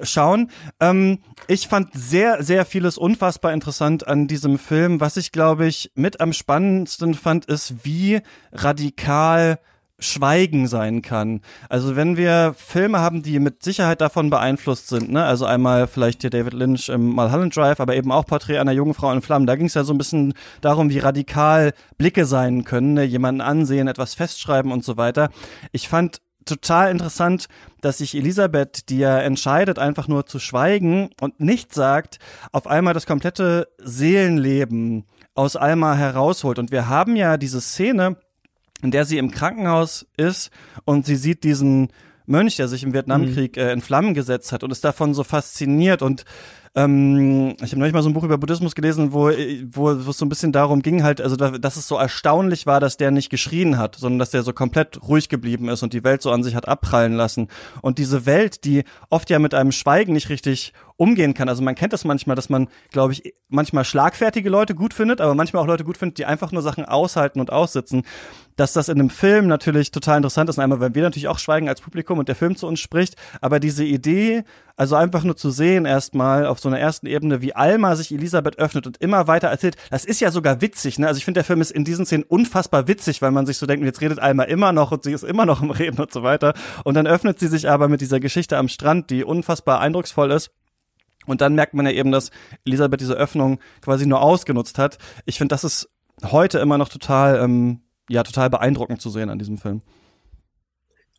schauen. Ähm, ich fand sehr, sehr vieles unfassbar interessant an diesem Film. Was ich, glaube ich, mit am spannendsten fand, ist, wie radikal Schweigen sein kann. Also wenn wir Filme haben, die mit Sicherheit davon beeinflusst sind, ne, also einmal vielleicht hier David Lynch im Mulholland Drive, aber eben auch Porträt einer jungen Frau in Flammen, da ging es ja so ein bisschen darum, wie radikal Blicke sein können, ne, jemanden ansehen, etwas festschreiben und so weiter. Ich fand total interessant, dass sich Elisabeth, die ja entscheidet, einfach nur zu schweigen und nicht sagt, auf einmal das komplette Seelenleben aus Alma herausholt. Und wir haben ja diese Szene, in der sie im Krankenhaus ist und sie sieht diesen Mönch, der sich im Vietnamkrieg mhm. äh, in Flammen gesetzt hat und ist davon so fasziniert und ähm, ich habe neulich mal so ein Buch über Buddhismus gelesen, wo, wo, wo es so ein bisschen darum ging, halt, also da, dass es so erstaunlich war, dass der nicht geschrien hat, sondern dass der so komplett ruhig geblieben ist und die Welt so an sich hat abprallen lassen. Und diese Welt, die oft ja mit einem Schweigen nicht richtig umgehen kann. Also man kennt das manchmal, dass man, glaube ich, manchmal schlagfertige Leute gut findet, aber manchmal auch Leute gut findet, die einfach nur Sachen aushalten und aussitzen. Dass das in einem Film natürlich total interessant ist. Einmal, weil wir natürlich auch schweigen als Publikum und der Film zu uns spricht, aber diese Idee, also einfach nur zu sehen erstmal auf so einer ersten Ebene, wie Alma sich Elisabeth öffnet und immer weiter erzählt, das ist ja sogar witzig, ne? Also ich finde, der Film ist in diesen Szenen unfassbar witzig, weil man sich so denkt, jetzt redet Alma immer noch und sie ist immer noch im Reden und so weiter. Und dann öffnet sie sich aber mit dieser Geschichte am Strand, die unfassbar eindrucksvoll ist. Und dann merkt man ja eben, dass Elisabeth diese Öffnung quasi nur ausgenutzt hat. Ich finde, das ist heute immer noch total, ähm, ja, total beeindruckend zu sehen an diesem Film.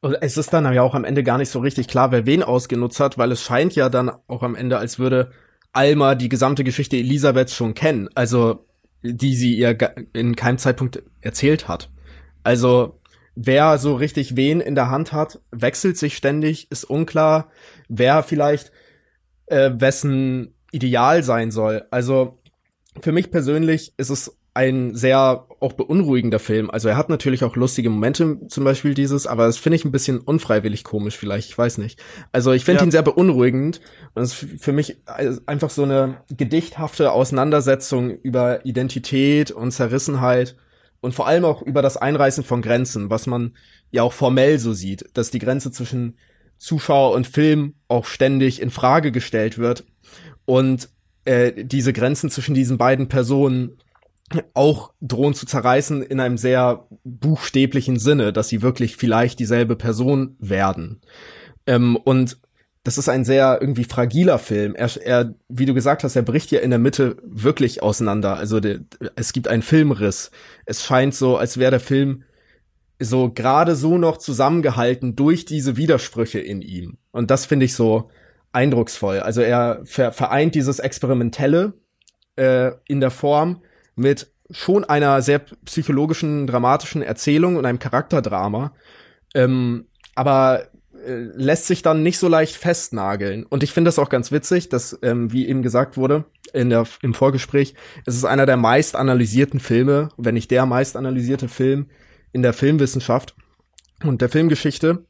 Und es ist dann ja auch am Ende gar nicht so richtig klar, wer wen ausgenutzt hat, weil es scheint ja dann auch am Ende, als würde Alma die gesamte Geschichte Elisabeths schon kennen, also die sie ihr in keinem Zeitpunkt erzählt hat. Also wer so richtig wen in der Hand hat, wechselt sich ständig, ist unklar, wer vielleicht äh, wessen Ideal sein soll. Also für mich persönlich ist es ein sehr auch beunruhigender Film. Also er hat natürlich auch lustige Momente, zum Beispiel dieses, aber das finde ich ein bisschen unfreiwillig komisch vielleicht, ich weiß nicht. Also ich finde ja. ihn sehr beunruhigend und es ist für mich einfach so eine gedichthafte Auseinandersetzung über Identität und Zerrissenheit und vor allem auch über das Einreißen von Grenzen, was man ja auch formell so sieht, dass die Grenze zwischen Zuschauer und Film auch ständig in Frage gestellt wird und äh, diese Grenzen zwischen diesen beiden Personen auch drohen zu zerreißen in einem sehr buchstäblichen Sinne, dass sie wirklich vielleicht dieselbe Person werden. Ähm, und das ist ein sehr irgendwie fragiler Film. Er, er, wie du gesagt hast, er bricht ja in der Mitte wirklich auseinander. Also de, es gibt einen Filmriss. Es scheint so, als wäre der Film so gerade so noch zusammengehalten durch diese Widersprüche in ihm. Und das finde ich so eindrucksvoll. Also er ver vereint dieses Experimentelle äh, in der Form mit schon einer sehr psychologischen, dramatischen Erzählung und einem Charakterdrama. Ähm, aber äh, lässt sich dann nicht so leicht festnageln. Und ich finde das auch ganz witzig, dass, ähm, wie eben gesagt wurde in der, im Vorgespräch, es ist einer der meist analysierten Filme, wenn nicht der meist analysierte Film in der Filmwissenschaft und der Filmgeschichte.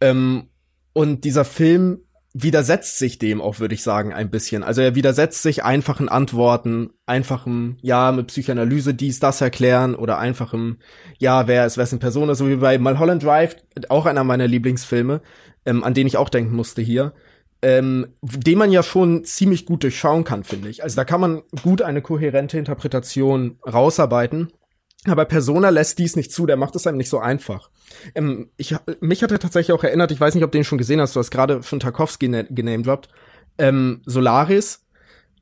Ähm, und dieser Film widersetzt sich dem auch, würde ich sagen, ein bisschen. Also er widersetzt sich einfachen Antworten, einfachem, ja, mit Psychoanalyse dies, das erklären oder einfachem, ja, wer ist wessen Person, so wie bei Mulholland Drive, auch einer meiner Lieblingsfilme, ähm, an den ich auch denken musste hier, ähm, den man ja schon ziemlich gut durchschauen kann, finde ich. Also da kann man gut eine kohärente Interpretation rausarbeiten. Aber Persona lässt dies nicht zu, der macht es einem nicht so einfach. Ähm, ich, mich hat er tatsächlich auch erinnert, ich weiß nicht, ob du den schon gesehen hast, du hast gerade schon Tarkovsky ne, genamedroppt, ähm, Solaris,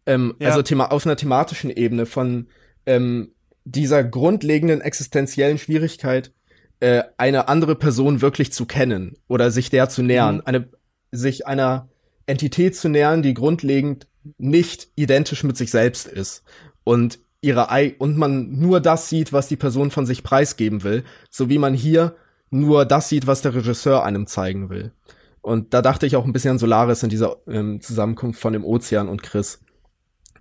ähm, ja. also Thema, auf einer thematischen Ebene von ähm, dieser grundlegenden existenziellen Schwierigkeit, äh, eine andere Person wirklich zu kennen oder sich der zu nähern, mhm. eine, sich einer Entität zu nähern, die grundlegend nicht identisch mit sich selbst ist und ihre Ei und man nur das sieht, was die Person von sich preisgeben will, so wie man hier nur das sieht, was der Regisseur einem zeigen will. Und da dachte ich auch ein bisschen an Solaris in dieser ähm, Zusammenkunft von dem Ozean und Chris.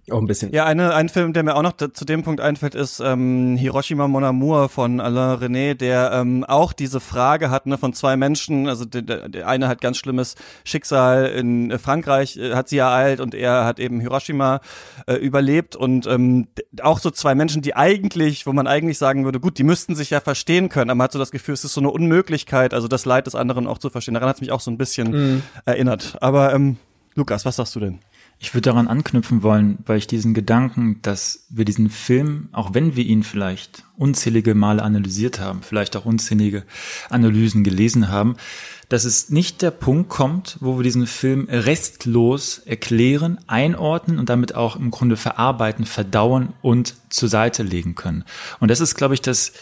Auch ein bisschen. Ja, eine, ein Film, der mir auch noch zu dem Punkt einfällt, ist ähm, Hiroshima Mon Amour von Alain René, der ähm, auch diese Frage hat ne, von zwei Menschen. Also der, der eine hat ganz schlimmes Schicksal in Frankreich, äh, hat sie ereilt und er hat eben Hiroshima äh, überlebt. Und ähm, auch so zwei Menschen, die eigentlich, wo man eigentlich sagen würde, gut, die müssten sich ja verstehen können, aber man hat so das Gefühl, es ist so eine Unmöglichkeit, also das Leid des anderen auch zu verstehen. Daran hat es mich auch so ein bisschen mhm. erinnert. Aber ähm, Lukas, was sagst du denn? Ich würde daran anknüpfen wollen, weil ich diesen Gedanken, dass wir diesen Film, auch wenn wir ihn vielleicht unzählige Male analysiert haben, vielleicht auch unzählige Analysen gelesen haben, dass es nicht der Punkt kommt, wo wir diesen Film restlos erklären, einordnen und damit auch im Grunde verarbeiten, verdauen und zur Seite legen können. Und das ist, glaube ich, das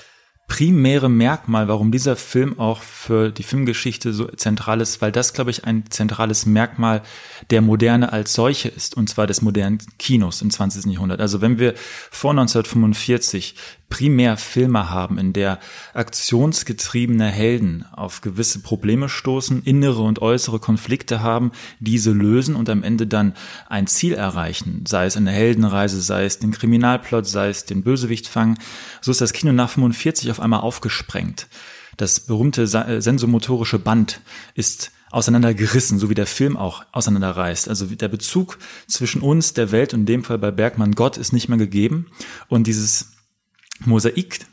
primäre Merkmal, warum dieser Film auch für die Filmgeschichte so zentral ist, weil das, glaube ich, ein zentrales Merkmal der Moderne als solche ist, und zwar des modernen Kinos im 20. Jahrhundert. Also wenn wir vor 1945 primär Filme haben, in der aktionsgetriebene Helden auf gewisse Probleme stoßen, innere und äußere Konflikte haben, diese lösen und am Ende dann ein Ziel erreichen, sei es eine Heldenreise, sei es den Kriminalplot, sei es den Bösewicht fangen, so ist das Kino nach 45 auf einmal aufgesprengt. Das berühmte äh, sensomotorische Band ist auseinandergerissen, so wie der Film auch auseinanderreißt. Also der Bezug zwischen uns, der Welt und in dem Fall bei Bergmann Gott ist nicht mehr gegeben. Und dieses Mosaikrest,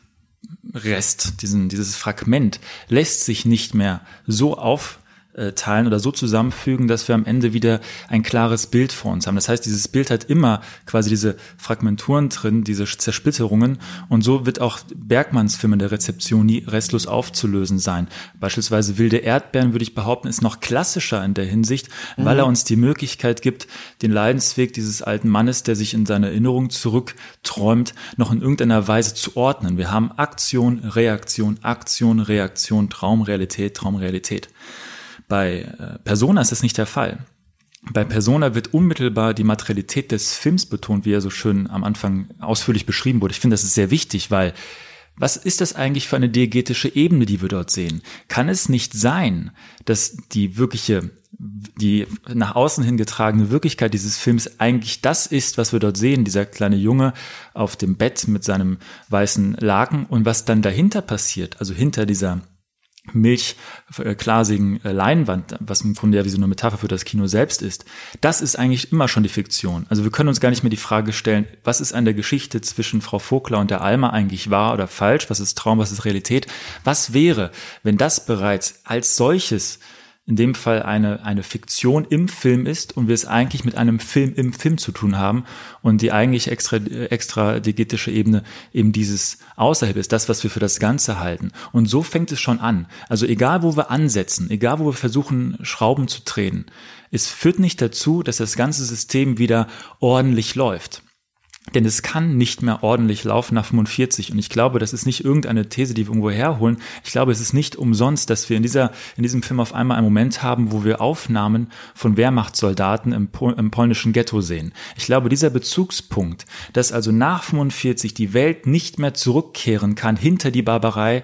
diesen, dieses Fragment lässt sich nicht mehr so auf äh, teilen oder so zusammenfügen, dass wir am Ende wieder ein klares Bild vor uns haben. Das heißt, dieses Bild hat immer quasi diese Fragmenturen drin, diese Zersplitterungen und so wird auch Bergmanns Film in der Rezeption nie restlos aufzulösen sein. Beispielsweise Wilde Erdbeeren, würde ich behaupten, ist noch klassischer in der Hinsicht, mhm. weil er uns die Möglichkeit gibt, den Leidensweg dieses alten Mannes, der sich in seine Erinnerung zurückträumt, noch in irgendeiner Weise zu ordnen. Wir haben Aktion, Reaktion, Aktion, Reaktion, Traumrealität, Traumrealität. Bei äh, Persona ist das nicht der Fall. Bei Persona wird unmittelbar die Materialität des Films betont, wie er so schön am Anfang ausführlich beschrieben wurde. Ich finde, das ist sehr wichtig, weil was ist das eigentlich für eine diegetische Ebene, die wir dort sehen? Kann es nicht sein, dass die wirkliche, die nach außen hin getragene Wirklichkeit dieses Films eigentlich das ist, was wir dort sehen, dieser kleine Junge auf dem Bett mit seinem weißen Laken und was dann dahinter passiert, also hinter dieser milchglasigen äh, Leinwand, was im Grunde ja wie so eine Metapher für das Kino selbst ist, das ist eigentlich immer schon die Fiktion. Also wir können uns gar nicht mehr die Frage stellen, was ist an der Geschichte zwischen Frau Vogler und der Alma eigentlich wahr oder falsch, was ist Traum, was ist Realität. Was wäre, wenn das bereits als solches in dem Fall eine, eine Fiktion im Film ist und wir es eigentlich mit einem Film im Film zu tun haben und die eigentlich extra, extra digetische Ebene eben dieses außerhalb ist, das, was wir für das Ganze halten. Und so fängt es schon an. Also egal, wo wir ansetzen, egal, wo wir versuchen, Schrauben zu drehen, es führt nicht dazu, dass das ganze System wieder ordentlich läuft. Denn es kann nicht mehr ordentlich laufen nach 45. Und ich glaube, das ist nicht irgendeine These, die wir irgendwo herholen. Ich glaube, es ist nicht umsonst, dass wir in dieser, in diesem Film auf einmal einen Moment haben, wo wir Aufnahmen von Wehrmachtssoldaten im, Pol im polnischen Ghetto sehen. Ich glaube, dieser Bezugspunkt, dass also nach 45 die Welt nicht mehr zurückkehren kann hinter die Barbarei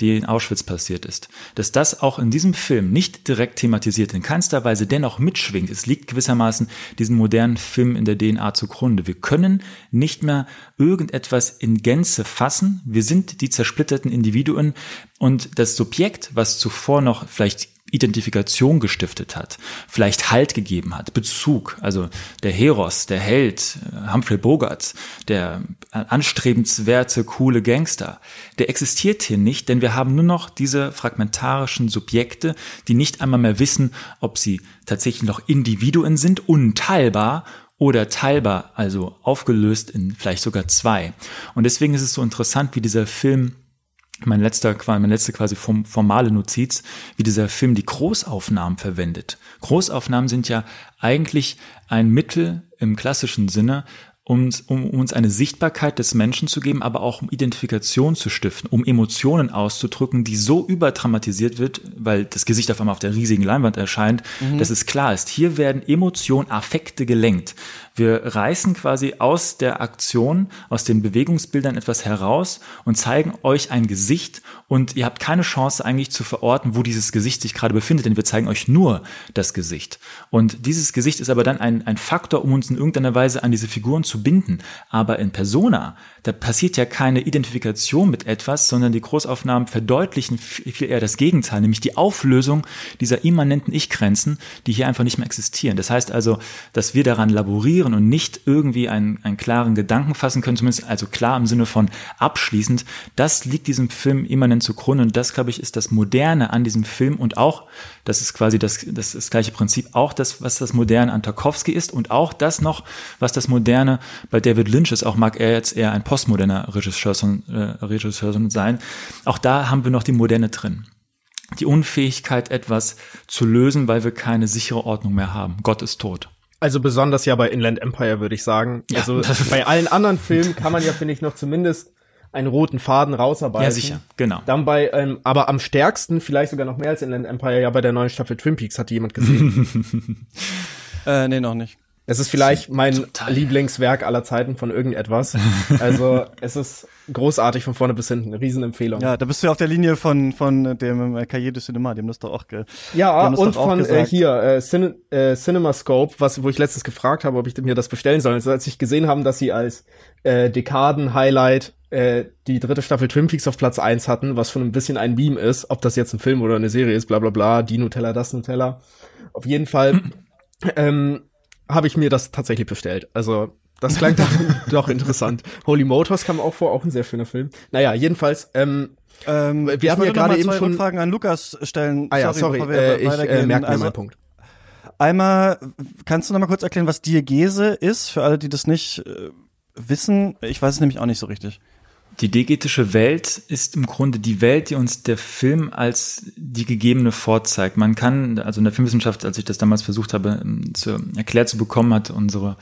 die in Auschwitz passiert ist. Dass das auch in diesem Film nicht direkt thematisiert, in keinster Weise dennoch mitschwingt. Es liegt gewissermaßen diesen modernen Film in der DNA zugrunde. Wir können nicht mehr irgendetwas in Gänze fassen. Wir sind die zersplitterten Individuen und das Subjekt, was zuvor noch vielleicht Identifikation gestiftet hat, vielleicht Halt gegeben hat, Bezug, also der Heros, der Held, äh, Humphrey Bogart, der anstrebenswerte, coole Gangster, der existiert hier nicht, denn wir haben nur noch diese fragmentarischen Subjekte, die nicht einmal mehr wissen, ob sie tatsächlich noch Individuen sind, unteilbar oder teilbar, also aufgelöst in vielleicht sogar zwei. Und deswegen ist es so interessant, wie dieser Film mein letzter, meine letzte quasi formale Notiz, wie dieser Film die Großaufnahmen verwendet. Großaufnahmen sind ja eigentlich ein Mittel im klassischen Sinne, um, um uns eine Sichtbarkeit des Menschen zu geben, aber auch um Identifikation zu stiften, um Emotionen auszudrücken, die so überdramatisiert wird, weil das Gesicht auf einmal auf der riesigen Leinwand erscheint, mhm. dass es klar ist, hier werden Emotionen, Affekte gelenkt. Wir reißen quasi aus der Aktion, aus den Bewegungsbildern etwas heraus und zeigen euch ein Gesicht und ihr habt keine Chance eigentlich zu verorten, wo dieses Gesicht sich gerade befindet, denn wir zeigen euch nur das Gesicht. Und dieses Gesicht ist aber dann ein, ein Faktor, um uns in irgendeiner Weise an diese Figuren zu binden. Aber in Persona, da passiert ja keine Identifikation mit etwas, sondern die Großaufnahmen verdeutlichen viel eher das Gegenteil, nämlich die Auflösung dieser immanenten Ich-Grenzen, die hier einfach nicht mehr existieren. Das heißt also, dass wir daran laborieren und nicht irgendwie einen, einen klaren Gedanken fassen können, zumindest also klar im Sinne von abschließend, das liegt diesem Film immanent zugrunde und das, glaube ich, ist das Moderne an diesem Film und auch, das ist quasi das, das, das gleiche Prinzip, auch das, was das Moderne an Tarkovsky ist und auch das noch, was das Moderne bei David Lynch ist, auch mag er jetzt eher ein postmoderner Regisseur, äh, Regisseur sein, auch da haben wir noch die Moderne drin die Unfähigkeit, etwas zu lösen, weil wir keine sichere Ordnung mehr haben. Gott ist tot. Also besonders ja bei Inland Empire, würde ich sagen. Ja, also bei allen anderen Filmen kann man ja, finde ich, noch zumindest einen roten Faden rausarbeiten. Ja, sicher, genau. Dann bei, ähm, aber am stärksten, vielleicht sogar noch mehr als Inland Empire, ja bei der neuen Staffel Twin Peaks, hat jemand gesehen. äh, nee, noch nicht. Es ist vielleicht mein Total. Lieblingswerk aller Zeiten von irgendetwas. Also es ist großartig von vorne bis hinten. Riesenempfehlung. Ja, da bist du ja auf der Linie von von dem äh, Cahiers du Cinema, dem das doch auch ge Ja, und von äh, hier äh, Cine, äh, CinemaScope, was wo ich letztens gefragt habe, ob ich mir das bestellen soll. Also als ich gesehen haben, dass sie als äh, Dekaden-Highlight äh, die dritte Staffel Twin Peaks auf Platz eins hatten, was schon ein bisschen ein Beam ist, ob das jetzt ein Film oder eine Serie ist, bla bla bla, die Nutella, das Nutella. Auf jeden Fall ähm, habe ich mir das tatsächlich bestellt. Also das klang doch, doch interessant. Holy Motors kam auch vor, auch ein sehr schöner Film. Naja, jedenfalls, ähm, ähm, wir haben ja gerade eben schon Fragen an Lukas stellen. Ah ja, sorry, sorry äh, ich äh, merke mir also, meinen Punkt. Einmal, kannst du noch mal kurz erklären, was Diegese ist, für alle, die das nicht äh, wissen? Ich weiß es nämlich auch nicht so richtig. Die diegetische Welt ist im Grunde die Welt, die uns der Film als die gegebene vorzeigt. Man kann, also in der Filmwissenschaft, als ich das damals versucht habe, ähm, zu, erklärt zu bekommen, hat unsere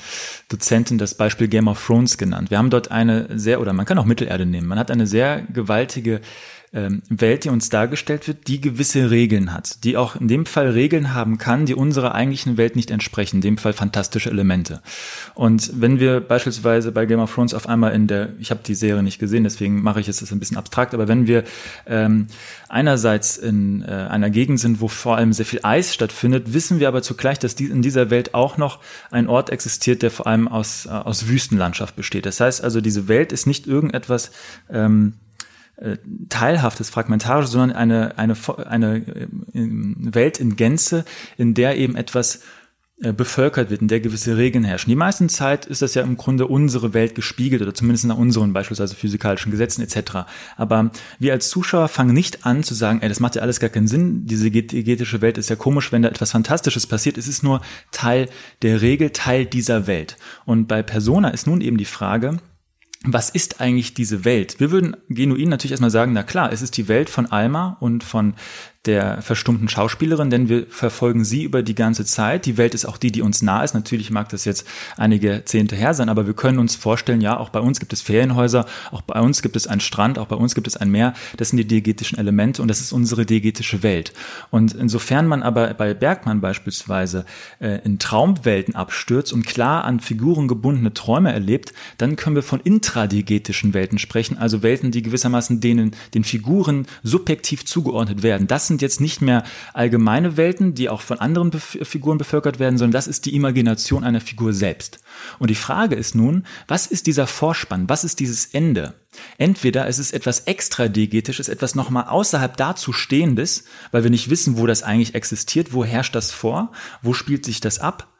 Dozentin das Beispiel Game of Thrones genannt. Wir haben dort eine sehr, oder man kann auch Mittelerde nehmen, man hat eine sehr gewaltige Welt, die uns dargestellt wird, die gewisse Regeln hat, die auch in dem Fall Regeln haben kann, die unserer eigentlichen Welt nicht entsprechen, in dem Fall fantastische Elemente. Und wenn wir beispielsweise bei Game of Thrones auf einmal in der, ich habe die Serie nicht gesehen, deswegen mache ich es jetzt ein bisschen abstrakt, aber wenn wir ähm, einerseits in äh, einer Gegend sind, wo vor allem sehr viel Eis stattfindet, wissen wir aber zugleich, dass die, in dieser Welt auch noch ein Ort existiert, der vor allem aus, äh, aus Wüstenlandschaft besteht. Das heißt also, diese Welt ist nicht irgendetwas ähm, äh, teilhaftes, fragmentarisches, sondern eine, eine, eine äh, Welt in Gänze, in der eben etwas äh, bevölkert wird, in der gewisse Regeln herrschen. Die meisten Zeit ist das ja im Grunde unsere Welt gespiegelt oder zumindest nach unseren beispielsweise physikalischen Gesetzen etc. Aber wir als Zuschauer fangen nicht an zu sagen, ey, das macht ja alles gar keinen Sinn, diese getische Welt ist ja komisch, wenn da etwas Fantastisches passiert. Es ist nur Teil der Regel, Teil dieser Welt. Und bei Persona ist nun eben die Frage, was ist eigentlich diese Welt? Wir würden genuin natürlich erstmal sagen, na klar, es ist die Welt von Alma und von der verstummten Schauspielerin, denn wir verfolgen sie über die ganze Zeit. Die Welt ist auch die, die uns nah ist. Natürlich mag das jetzt einige Zehnte her sein, aber wir können uns vorstellen, ja, auch bei uns gibt es Ferienhäuser, auch bei uns gibt es einen Strand, auch bei uns gibt es ein Meer. Das sind die diegetischen Elemente und das ist unsere diegetische Welt. Und insofern man aber bei Bergmann beispielsweise äh, in Traumwelten abstürzt und klar an Figuren gebundene Träume erlebt, dann können wir von intradiegetischen Welten sprechen, also Welten, die gewissermaßen denen den Figuren subjektiv zugeordnet werden. Das sind sind jetzt nicht mehr allgemeine Welten, die auch von anderen Bef Figuren bevölkert werden, sondern das ist die Imagination einer Figur selbst. Und die Frage ist nun, was ist dieser Vorspann? Was ist dieses Ende? Entweder es ist etwas extra diegetisches, etwas nochmal außerhalb dazu stehendes, weil wir nicht wissen, wo das eigentlich existiert, wo herrscht das vor, wo spielt sich das ab,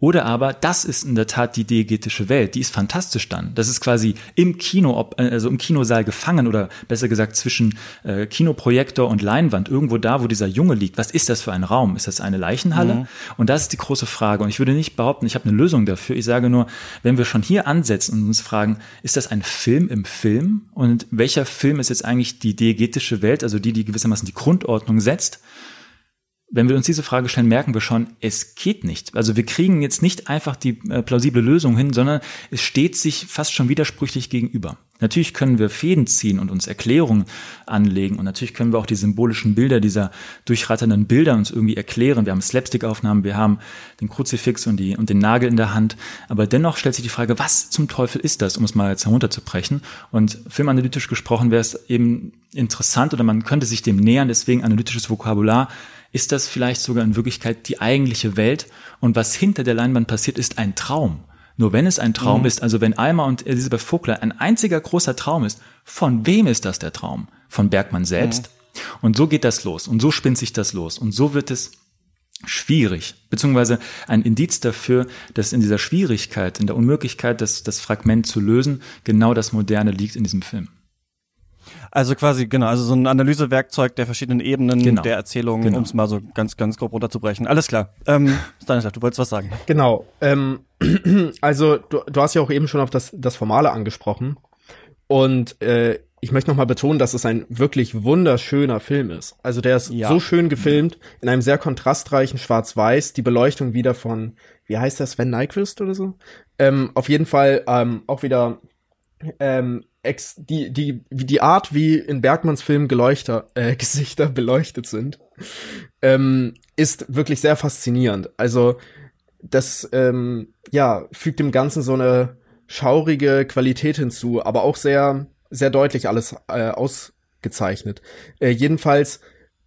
oder aber, das ist in der Tat die diegetische Welt, die ist fantastisch dann. Das ist quasi im Kino, also im Kinosaal gefangen oder besser gesagt zwischen äh, Kinoprojektor und Leinwand, irgendwo da, wo dieser Junge liegt. Was ist das für ein Raum? Ist das eine Leichenhalle? Mhm. Und das ist die große Frage. Und ich würde nicht behaupten, ich habe eine Lösung dafür. Ich sage nur, wenn wir schon hier ansetzen und uns fragen, ist das ein Film im Film? Und welcher Film ist jetzt eigentlich die diegetische Welt, also die, die gewissermaßen die Grundordnung setzt? Wenn wir uns diese Frage stellen, merken wir schon, es geht nicht. Also wir kriegen jetzt nicht einfach die äh, plausible Lösung hin, sondern es steht sich fast schon widersprüchlich gegenüber. Natürlich können wir Fäden ziehen und uns Erklärungen anlegen und natürlich können wir auch die symbolischen Bilder dieser durchratternden Bilder uns irgendwie erklären. Wir haben Slapstick-Aufnahmen, wir haben den Kruzifix und, die, und den Nagel in der Hand, aber dennoch stellt sich die Frage, was zum Teufel ist das, um es mal jetzt herunterzubrechen. Und filmanalytisch gesprochen wäre es eben interessant oder man könnte sich dem nähern, deswegen analytisches Vokabular ist das vielleicht sogar in Wirklichkeit die eigentliche Welt und was hinter der Leinwand passiert, ist ein Traum. Nur wenn es ein Traum mhm. ist, also wenn Alma und Elisabeth Vogler ein einziger großer Traum ist, von wem ist das der Traum? Von Bergmann selbst? Mhm. Und so geht das los und so spinnt sich das los und so wird es schwierig, beziehungsweise ein Indiz dafür, dass in dieser Schwierigkeit, in der Unmöglichkeit, das, das Fragment zu lösen, genau das Moderne liegt in diesem Film. Also quasi, genau, also so ein Analysewerkzeug der verschiedenen Ebenen genau. der Erzählung, genau. um es mal so ganz, ganz grob runterzubrechen. Alles klar. Ähm, Stanislav, du wolltest was sagen. Genau. Ähm, also du, du hast ja auch eben schon auf das, das Formale angesprochen. Und äh, ich möchte nochmal betonen, dass es ein wirklich wunderschöner Film ist. Also der ist ja. so schön gefilmt, in einem sehr kontrastreichen Schwarz-Weiß, die Beleuchtung wieder von, wie heißt das, Sven Nyquist oder so? Ähm, auf jeden Fall ähm, auch wieder ähm, ex die, die, die Art, wie in Bergmanns Film Geleuchter, äh, Gesichter beleuchtet sind, ähm, ist wirklich sehr faszinierend. Also, das, ähm, ja, fügt dem Ganzen so eine schaurige Qualität hinzu, aber auch sehr, sehr deutlich alles äh, ausgezeichnet. Äh, jedenfalls,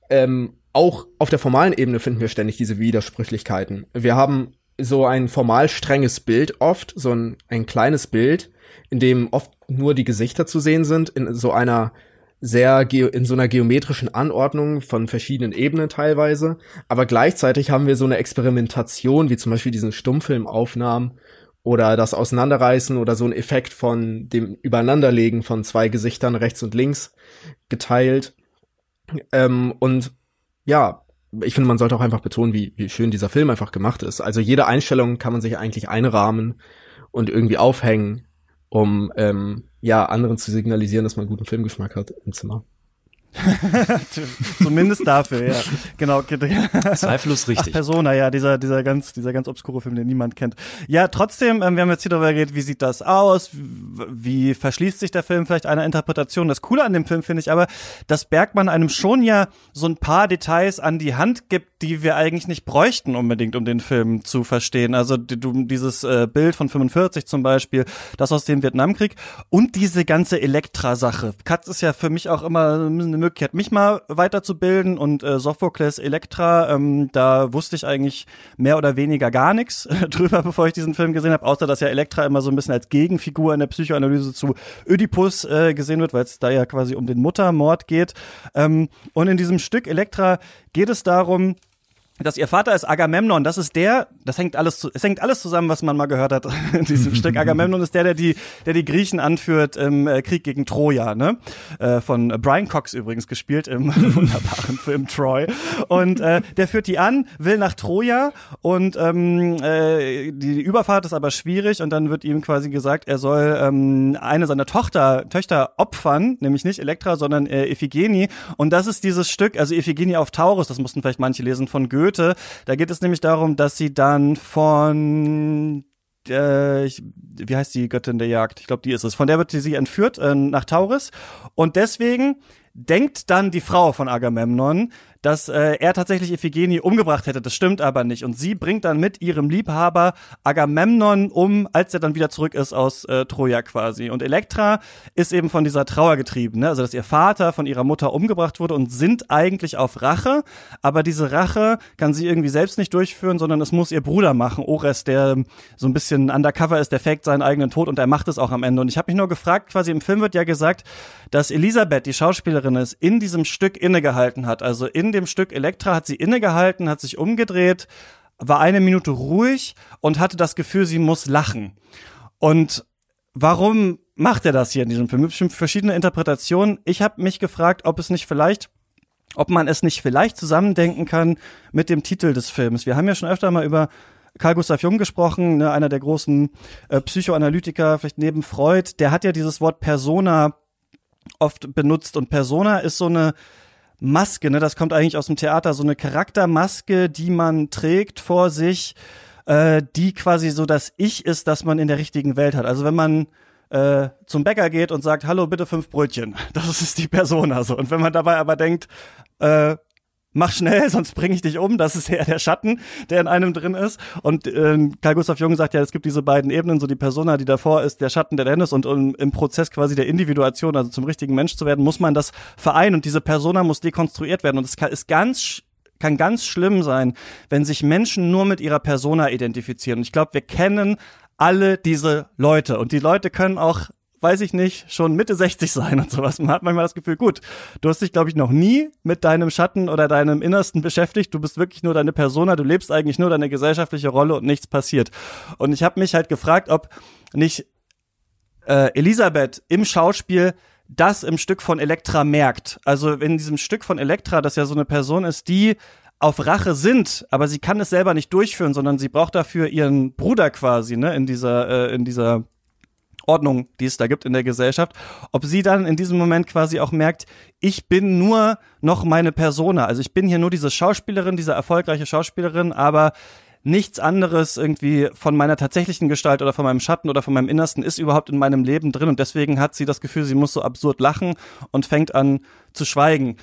ähm, auch auf der formalen Ebene finden wir ständig diese Widersprüchlichkeiten. Wir haben so ein formal strenges Bild oft, so ein, ein kleines Bild, in dem oft nur die Gesichter zu sehen sind, in so einer sehr in so einer geometrischen Anordnung von verschiedenen Ebenen teilweise. Aber gleichzeitig haben wir so eine Experimentation, wie zum Beispiel diesen Stummfilmaufnahmen oder das Auseinanderreißen oder so ein Effekt von dem Übereinanderlegen von zwei Gesichtern rechts und links geteilt. Ähm, und ja, ich finde, man sollte auch einfach betonen, wie, wie schön dieser Film einfach gemacht ist. Also jede Einstellung kann man sich eigentlich einrahmen und irgendwie aufhängen um ähm, ja anderen zu signalisieren, dass man guten Filmgeschmack hat im Zimmer. Zumindest dafür, ja. Genau. Zweifellos richtig. Ach, Persona, ja, dieser, dieser ganz, dieser ganz obskure Film, den niemand kennt. Ja, trotzdem, ähm, wir haben jetzt hier darüber geredet, wie sieht das aus? Wie verschließt sich der Film vielleicht einer Interpretation? Das Coole an dem Film finde ich aber, dass Bergmann einem schon ja so ein paar Details an die Hand gibt, die wir eigentlich nicht bräuchten unbedingt, um den Film zu verstehen. Also du, dieses äh, Bild von 45 zum Beispiel, das aus dem Vietnamkrieg und diese ganze Elektra-Sache. Katz ist ja für mich auch immer eine Möglichkeit, mich mal weiterzubilden und äh, Sophocles Elektra, ähm, da wusste ich eigentlich mehr oder weniger gar nichts drüber, bevor ich diesen Film gesehen habe, außer dass ja Elektra immer so ein bisschen als Gegenfigur in der Psychoanalyse zu Ödipus äh, gesehen wird, weil es da ja quasi um den Muttermord geht. Ähm, und in diesem Stück Elektra geht es darum, dass ihr Vater ist Agamemnon, das ist der, das hängt alles, zu, es hängt alles zusammen, was man mal gehört hat in diesem Stück. Agamemnon ist der, der die, der die Griechen anführt im äh, Krieg gegen Troja, ne? Äh, von Brian Cox übrigens gespielt im wunderbaren Film Troy. Und äh, der führt die an, will nach Troja und ähm, äh, die Überfahrt ist aber schwierig und dann wird ihm quasi gesagt, er soll ähm, eine seiner Tochter, Töchter opfern, nämlich nicht Elektra, sondern äh, Iphigenie. Und das ist dieses Stück, also Iphigenie auf Taurus, das mussten vielleicht manche lesen von Goethe Goethe. Da geht es nämlich darum, dass sie dann von äh, ich, wie heißt die Göttin der Jagd? Ich glaube, die ist es. Von der wird sie entführt äh, nach Tauris und deswegen denkt dann die Frau von Agamemnon, dass äh, er tatsächlich Iphigenie umgebracht hätte. Das stimmt aber nicht. Und sie bringt dann mit ihrem Liebhaber Agamemnon um, als er dann wieder zurück ist aus äh, Troja quasi. Und Elektra ist eben von dieser Trauer getrieben, ne? also dass ihr Vater von ihrer Mutter umgebracht wurde und sind eigentlich auf Rache. Aber diese Rache kann sie irgendwie selbst nicht durchführen, sondern es muss ihr Bruder machen, Ores, der so ein bisschen undercover ist, der faked seinen eigenen Tod und er macht es auch am Ende. Und ich habe mich nur gefragt, quasi im Film wird ja gesagt, dass Elisabeth, die Schauspielerin ist, in diesem Stück innegehalten hat. Also in dem Stück Elektra hat sie innegehalten, hat sich umgedreht, war eine Minute ruhig und hatte das Gefühl, sie muss lachen. Und warum macht er das hier in diesem Film? Es gibt verschiedene Interpretationen. Ich habe mich gefragt, ob es nicht vielleicht ob man es nicht vielleicht zusammendenken kann mit dem Titel des Films. Wir haben ja schon öfter mal über Carl Gustav Jung gesprochen, ne, einer der großen äh, Psychoanalytiker, vielleicht neben Freud, der hat ja dieses Wort Persona oft benutzt und Persona ist so eine Maske, ne? Das kommt eigentlich aus dem Theater, so eine Charaktermaske, die man trägt vor sich, äh, die quasi so das Ich ist, das man in der richtigen Welt hat. Also wenn man äh, zum Bäcker geht und sagt, hallo, bitte fünf Brötchen. Das ist die Persona so. Und wenn man dabei aber denkt, äh, mach schnell, sonst bringe ich dich um. Das ist eher der Schatten, der in einem drin ist. Und äh, Karl Gustav Jung sagt ja, es gibt diese beiden Ebenen, so die Persona, die davor ist, der Schatten, der drin ist. Und, und im Prozess quasi der Individuation, also zum richtigen Mensch zu werden, muss man das vereinen. Und diese Persona muss dekonstruiert werden. Und es ist ganz kann ganz schlimm sein, wenn sich Menschen nur mit ihrer Persona identifizieren. Und ich glaube, wir kennen alle diese Leute. Und die Leute können auch weiß ich nicht, schon Mitte 60 sein und sowas. Man hat manchmal das Gefühl, gut, du hast dich, glaube ich, noch nie mit deinem Schatten oder deinem Innersten beschäftigt. Du bist wirklich nur deine Persona, du lebst eigentlich nur deine gesellschaftliche Rolle und nichts passiert. Und ich habe mich halt gefragt, ob nicht äh, Elisabeth im Schauspiel das im Stück von Elektra merkt. Also in diesem Stück von Elektra, das ja so eine Person ist, die auf Rache sind, aber sie kann es selber nicht durchführen, sondern sie braucht dafür ihren Bruder quasi, ne, in dieser, äh, in dieser Ordnung, die es da gibt in der Gesellschaft, ob sie dann in diesem Moment quasi auch merkt, ich bin nur noch meine Persona. Also ich bin hier nur diese Schauspielerin, diese erfolgreiche Schauspielerin, aber nichts anderes irgendwie von meiner tatsächlichen Gestalt oder von meinem Schatten oder von meinem Innersten ist überhaupt in meinem Leben drin und deswegen hat sie das Gefühl, sie muss so absurd lachen und fängt an zu schweigen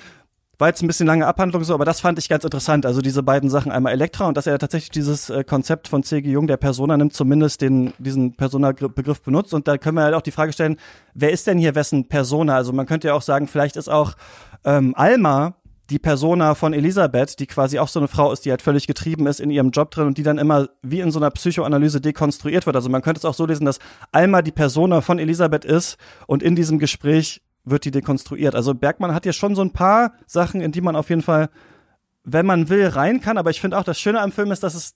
war jetzt ein bisschen lange Abhandlung so, aber das fand ich ganz interessant. Also diese beiden Sachen, einmal Elektra und dass er tatsächlich dieses äh, Konzept von C.G. Jung, der Persona nimmt, zumindest den, diesen Persona-Begriff benutzt. Und da können wir halt auch die Frage stellen, wer ist denn hier wessen Persona? Also man könnte ja auch sagen, vielleicht ist auch ähm, Alma die Persona von Elisabeth, die quasi auch so eine Frau ist, die halt völlig getrieben ist in ihrem Job drin und die dann immer wie in so einer Psychoanalyse dekonstruiert wird. Also man könnte es auch so lesen, dass Alma die Persona von Elisabeth ist und in diesem Gespräch wird die dekonstruiert. Also Bergmann hat ja schon so ein paar Sachen, in die man auf jeden Fall, wenn man will, rein kann. Aber ich finde auch, das Schöne am Film ist, dass es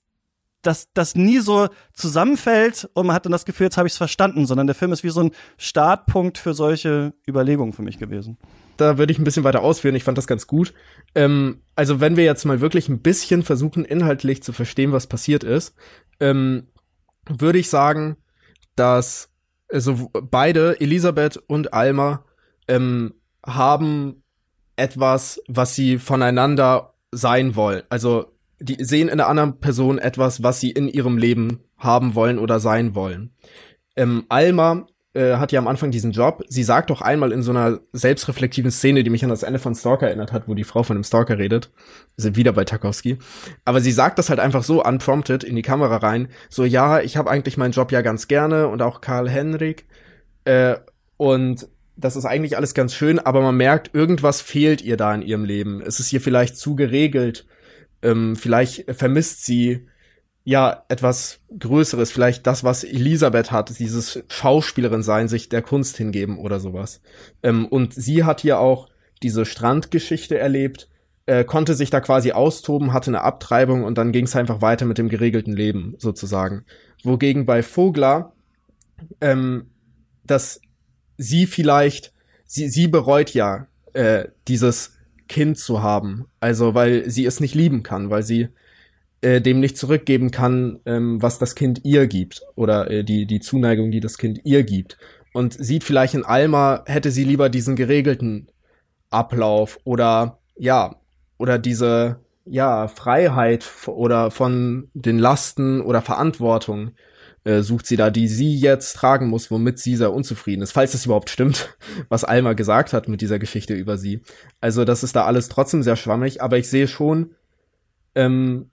dass das nie so zusammenfällt und man hat dann das Gefühl, jetzt habe ich es verstanden, sondern der Film ist wie so ein Startpunkt für solche Überlegungen für mich gewesen. Da würde ich ein bisschen weiter ausführen. Ich fand das ganz gut. Ähm, also wenn wir jetzt mal wirklich ein bisschen versuchen, inhaltlich zu verstehen, was passiert ist, ähm, würde ich sagen, dass also beide, Elisabeth und Alma, ähm, haben etwas, was sie voneinander sein wollen. Also die sehen in der anderen Person etwas, was sie in ihrem Leben haben wollen oder sein wollen. Ähm, Alma äh, hat ja am Anfang diesen Job. Sie sagt doch einmal in so einer selbstreflektiven Szene, die mich an das Ende von Stalker erinnert hat, wo die Frau von dem Stalker redet. Wir sind wieder bei Tarkovsky. Aber sie sagt das halt einfach so unprompted in die Kamera rein. So, ja, ich habe eigentlich meinen Job ja ganz gerne und auch Karl Henrik. Äh, und das ist eigentlich alles ganz schön, aber man merkt, irgendwas fehlt ihr da in ihrem Leben. Es ist ihr vielleicht zu geregelt. Ähm, vielleicht vermisst sie ja etwas Größeres, vielleicht das, was Elisabeth hat, dieses Schauspielerin sein, sich der Kunst hingeben oder sowas. Ähm, und sie hat hier auch diese Strandgeschichte erlebt, äh, konnte sich da quasi austoben, hatte eine Abtreibung und dann ging es einfach weiter mit dem geregelten Leben sozusagen. Wogegen bei Vogler ähm, das sie vielleicht, sie, sie bereut ja, äh, dieses Kind zu haben. Also, weil sie es nicht lieben kann, weil sie äh, dem nicht zurückgeben kann, ähm, was das Kind ihr gibt oder äh, die, die Zuneigung, die das Kind ihr gibt. Und sieht vielleicht in Alma, hätte sie lieber diesen geregelten Ablauf oder ja, oder diese ja, Freiheit oder von den Lasten oder Verantwortung, äh, sucht sie da, die sie jetzt tragen muss, womit sie sehr unzufrieden ist, falls das überhaupt stimmt, was Alma gesagt hat mit dieser Geschichte über sie. Also das ist da alles trotzdem sehr schwammig, aber ich sehe schon ähm,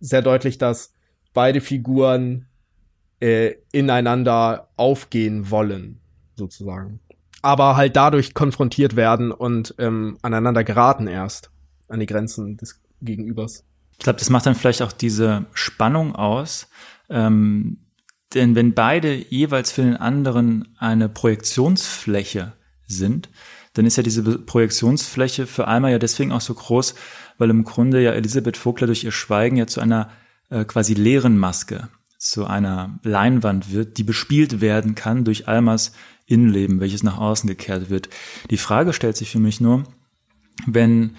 sehr deutlich, dass beide Figuren äh, ineinander aufgehen wollen, sozusagen. Aber halt dadurch konfrontiert werden und ähm, aneinander geraten erst an die Grenzen des Gegenübers. Ich glaube, das macht dann vielleicht auch diese Spannung aus, ähm, denn wenn beide jeweils für den anderen eine Projektionsfläche sind, dann ist ja diese Projektionsfläche für Alma ja deswegen auch so groß, weil im Grunde ja Elisabeth Vogler durch ihr Schweigen ja zu einer äh, quasi leeren Maske, zu einer Leinwand wird, die bespielt werden kann durch Almas Innenleben, welches nach außen gekehrt wird. Die Frage stellt sich für mich nur, wenn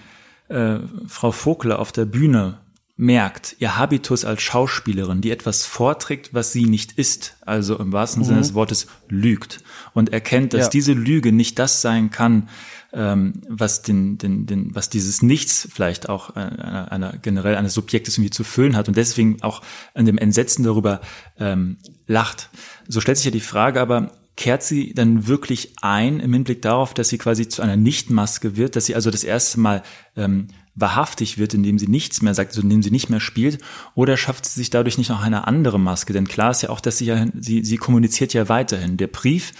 äh, Frau Vogler auf der Bühne merkt, ihr Habitus als Schauspielerin, die etwas vorträgt, was sie nicht ist, also im wahrsten mhm. Sinne des Wortes lügt und erkennt, dass ja. diese Lüge nicht das sein kann, ähm, was den, den, den, was dieses Nichts vielleicht auch einer, einer generell eines Subjektes irgendwie zu füllen hat und deswegen auch an dem Entsetzen darüber ähm, lacht. So stellt sich ja die Frage aber, kehrt sie dann wirklich ein im Hinblick darauf, dass sie quasi zu einer Nichtmaske wird, dass sie also das erste Mal ähm, wahrhaftig wird, indem sie nichts mehr sagt, also indem sie nicht mehr spielt, oder schafft sie sich dadurch nicht noch eine andere Maske? Denn klar ist ja auch, dass sie ja, sie, sie kommuniziert ja weiterhin. Der Brief,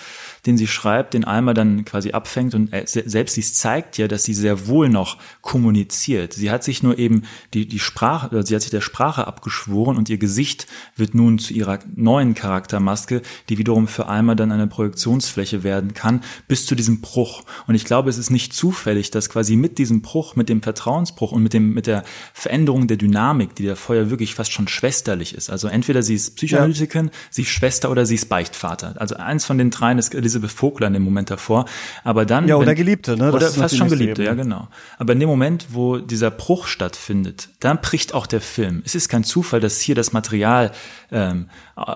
den sie schreibt, den Alma dann quasi abfängt und selbst dies zeigt ja, dass sie sehr wohl noch kommuniziert. Sie hat sich nur eben die, die Sprache, sie hat sich der Sprache abgeschworen und ihr Gesicht wird nun zu ihrer neuen Charaktermaske, die wiederum für Alma dann eine Projektionsfläche werden kann, bis zu diesem Bruch. Und ich glaube, es ist nicht zufällig, dass quasi mit diesem Bruch, mit dem Vertrauensbruch und mit dem, mit der Veränderung der Dynamik, die der Feuer wirklich fast schon schwesterlich ist. Also entweder sie ist Psychoanalytikerin, ja. sie ist Schwester oder sie ist Beichtvater. Also eins von den dreien ist Elisabeth Vogler in dem Moment davor. Aber dann. Ja, oder wenn, Geliebte, ne? Das oder fast schon Geliebte, ja, genau. Aber in dem Moment, wo dieser Bruch stattfindet, dann bricht auch der Film. Es ist kein Zufall, dass hier das Material ähm,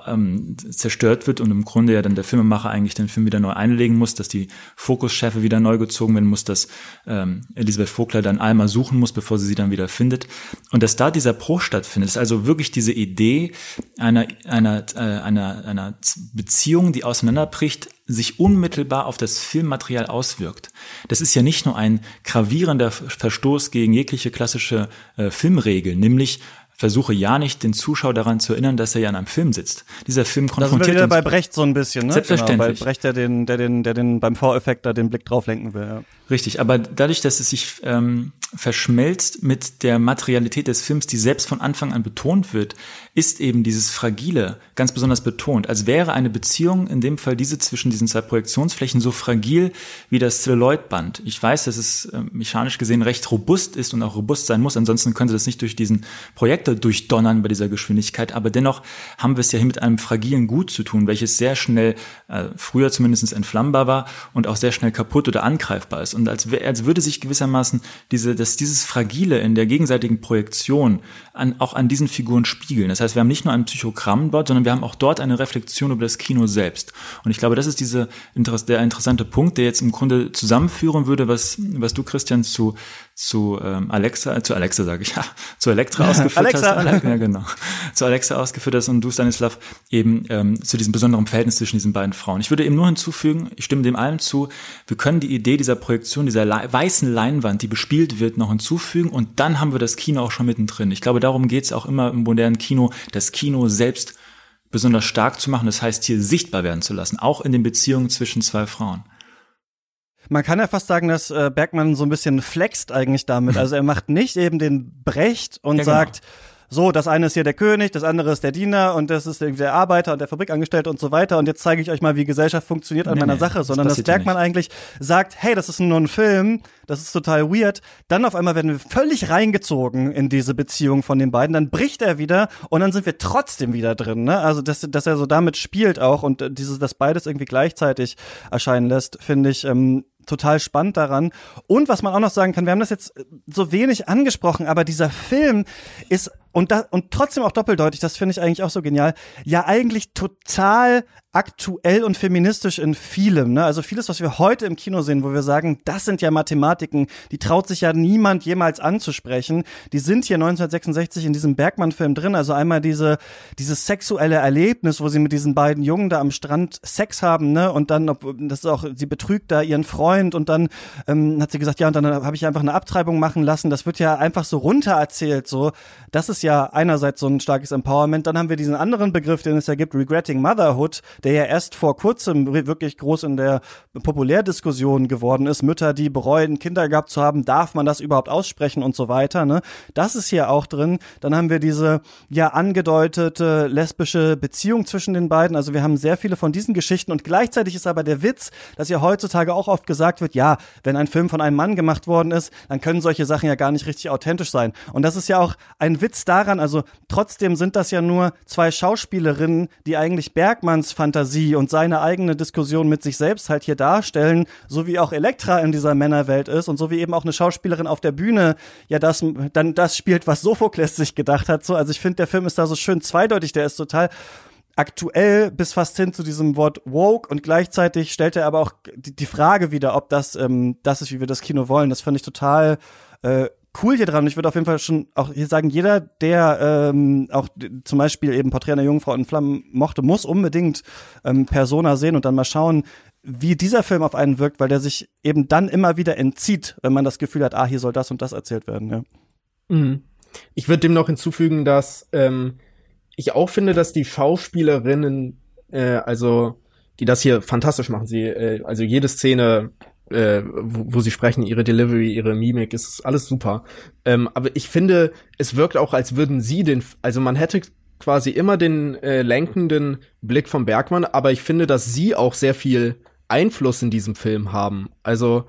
ähm, zerstört wird und im Grunde ja dann der Filmemacher eigentlich den Film wieder neu einlegen muss, dass die Fokusschärfe wieder neu gezogen werden muss, dass ähm, Elisabeth Vogler dann einmal suchen muss, bevor sie sie dann wieder findet. Und dass da dieser Bruch stattfindet, ist also wirklich diese Idee einer, einer, äh, einer, einer Beziehung, die auseinanderbricht, sich unmittelbar auf das Filmmaterial auswirkt. Das ist ja nicht nur ein gravierender Verstoß gegen jegliche klassische äh, Filmregel, nämlich versuche ja nicht den Zuschauer daran zu erinnern, dass er ja in einem Film sitzt. Dieser Film konfrontiert da sind wir wieder bei Brecht so ein bisschen, ne? Selbstverständlich. Genau, bei Brecht, der den, der den, der den beim V-Effekt da den Blick drauf lenken will. Ja. Richtig, aber dadurch, dass es sich ähm, verschmelzt mit der Materialität des Films, die selbst von Anfang an betont wird, ist eben dieses Fragile ganz besonders betont. Als wäre eine Beziehung, in dem Fall diese zwischen diesen zwei Projektionsflächen, so fragil wie das Celluloid-Band. Ich weiß, dass es äh, mechanisch gesehen recht robust ist und auch robust sein muss, ansonsten könnte das nicht durch diesen Projektor durchdonnern bei dieser Geschwindigkeit, aber dennoch haben wir es ja hier mit einem fragilen Gut zu tun, welches sehr schnell, äh, früher zumindest entflammbar war und auch sehr schnell kaputt oder angreifbar ist und als, als würde sich gewissermaßen diese, dass dieses Fragile in der gegenseitigen Projektion an, auch an diesen Figuren spiegeln. Das heißt, wir haben nicht nur ein Psychogramm dort, sondern wir haben auch dort eine Reflexion über das Kino selbst. Und ich glaube, das ist diese, der interessante Punkt, der jetzt im Grunde zusammenführen würde, was, was du, Christian, zu, zu ähm, Alexa, äh, zu Alexa sage ich, ja, zu Elektra ausgeführt Alexa. hast. Ja, genau. Zu Alexa ausgeführt hast und du, Stanislav, eben ähm, zu diesem besonderen Verhältnis zwischen diesen beiden Frauen. Ich würde eben nur hinzufügen, ich stimme dem allem zu, wir können die Idee dieser Projektion, dieser weißen Leinwand, die bespielt wird, noch hinzufügen und dann haben wir das Kino auch schon mittendrin. Ich glaube, darum geht es auch immer im modernen Kino, das Kino selbst besonders stark zu machen, das heißt hier sichtbar werden zu lassen, auch in den Beziehungen zwischen zwei Frauen. Man kann ja fast sagen, dass äh, Bergmann so ein bisschen flext eigentlich damit. Also er macht nicht eben den Brecht und ja, genau. So, das eine ist hier der König, das andere ist der Diener und das ist der Arbeiter und der Fabrikangestellte und so weiter. Und jetzt zeige ich euch mal, wie Gesellschaft funktioniert an nee, meiner nee, Sache, sondern das dass Bergmann eigentlich sagt, hey, das ist nur ein Film, das ist total weird. Dann auf einmal werden wir völlig reingezogen in diese Beziehung von den beiden. Dann bricht er wieder und dann sind wir trotzdem wieder drin. Ne? Also, dass, dass er so damit spielt auch und dieses, dass beides irgendwie gleichzeitig erscheinen lässt, finde ich ähm, total spannend daran. Und was man auch noch sagen kann, wir haben das jetzt so wenig angesprochen, aber dieser Film ist und da, und trotzdem auch doppeldeutig, das finde ich eigentlich auch so genial, ja eigentlich total aktuell und feministisch in vielem. Ne? Also vieles, was wir heute im Kino sehen, wo wir sagen, das sind ja Mathematiken, die traut sich ja niemand jemals anzusprechen. Die sind hier 1966 in diesem Bergmann-Film drin. Also einmal diese dieses sexuelle Erlebnis, wo sie mit diesen beiden Jungen da am Strand Sex haben, ne? Und dann, ob, das ist auch, sie betrügt da ihren Freund und dann ähm, hat sie gesagt, ja, und dann habe ich einfach eine Abtreibung machen lassen. Das wird ja einfach so runter erzählt. So, das ist ja einerseits so ein starkes Empowerment. Dann haben wir diesen anderen Begriff, den es ja gibt, Regretting Motherhood, der ja erst vor kurzem wirklich groß in der Populärdiskussion geworden ist. Mütter, die bereuen, Kinder gehabt zu haben, darf man das überhaupt aussprechen und so weiter. Ne? Das ist hier auch drin. Dann haben wir diese ja angedeutete lesbische Beziehung zwischen den beiden. Also wir haben sehr viele von diesen Geschichten und gleichzeitig ist aber der Witz, dass ja heutzutage auch oft gesagt wird, ja, wenn ein Film von einem Mann gemacht worden ist, dann können solche Sachen ja gar nicht richtig authentisch sein. Und das ist ja auch ein Witz daran, also trotzdem sind das ja nur zwei Schauspielerinnen, die eigentlich Bergmanns Fantasie und seine eigene Diskussion mit sich selbst halt hier darstellen, so wie auch Elektra in dieser Männerwelt ist und so wie eben auch eine Schauspielerin auf der Bühne ja das dann das spielt, was Sophokles sich gedacht hat. So, also ich finde, der Film ist da so schön zweideutig, der ist total aktuell bis fast hin zu diesem Wort woke und gleichzeitig stellt er aber auch die, die Frage wieder, ob das ähm, das ist, wie wir das Kino wollen. Das fand ich total äh, cool hier dran. Ich würde auf jeden Fall schon auch hier sagen, jeder, der ähm, auch zum Beispiel eben Porträt einer Jungfrau in Flammen mochte, muss unbedingt ähm, Persona sehen und dann mal schauen, wie dieser Film auf einen wirkt, weil der sich eben dann immer wieder entzieht, wenn man das Gefühl hat, ah, hier soll das und das erzählt werden. Ja. Mhm. Ich würde dem noch hinzufügen, dass ähm, ich auch finde, dass die Schauspielerinnen, äh, also die das hier fantastisch machen, sie, äh, also jede Szene äh, wo, wo sie sprechen, ihre Delivery, ihre Mimik, ist alles super. Ähm, aber ich finde, es wirkt auch, als würden sie den, also man hätte quasi immer den äh, lenkenden Blick vom Bergmann, aber ich finde, dass sie auch sehr viel Einfluss in diesem Film haben. Also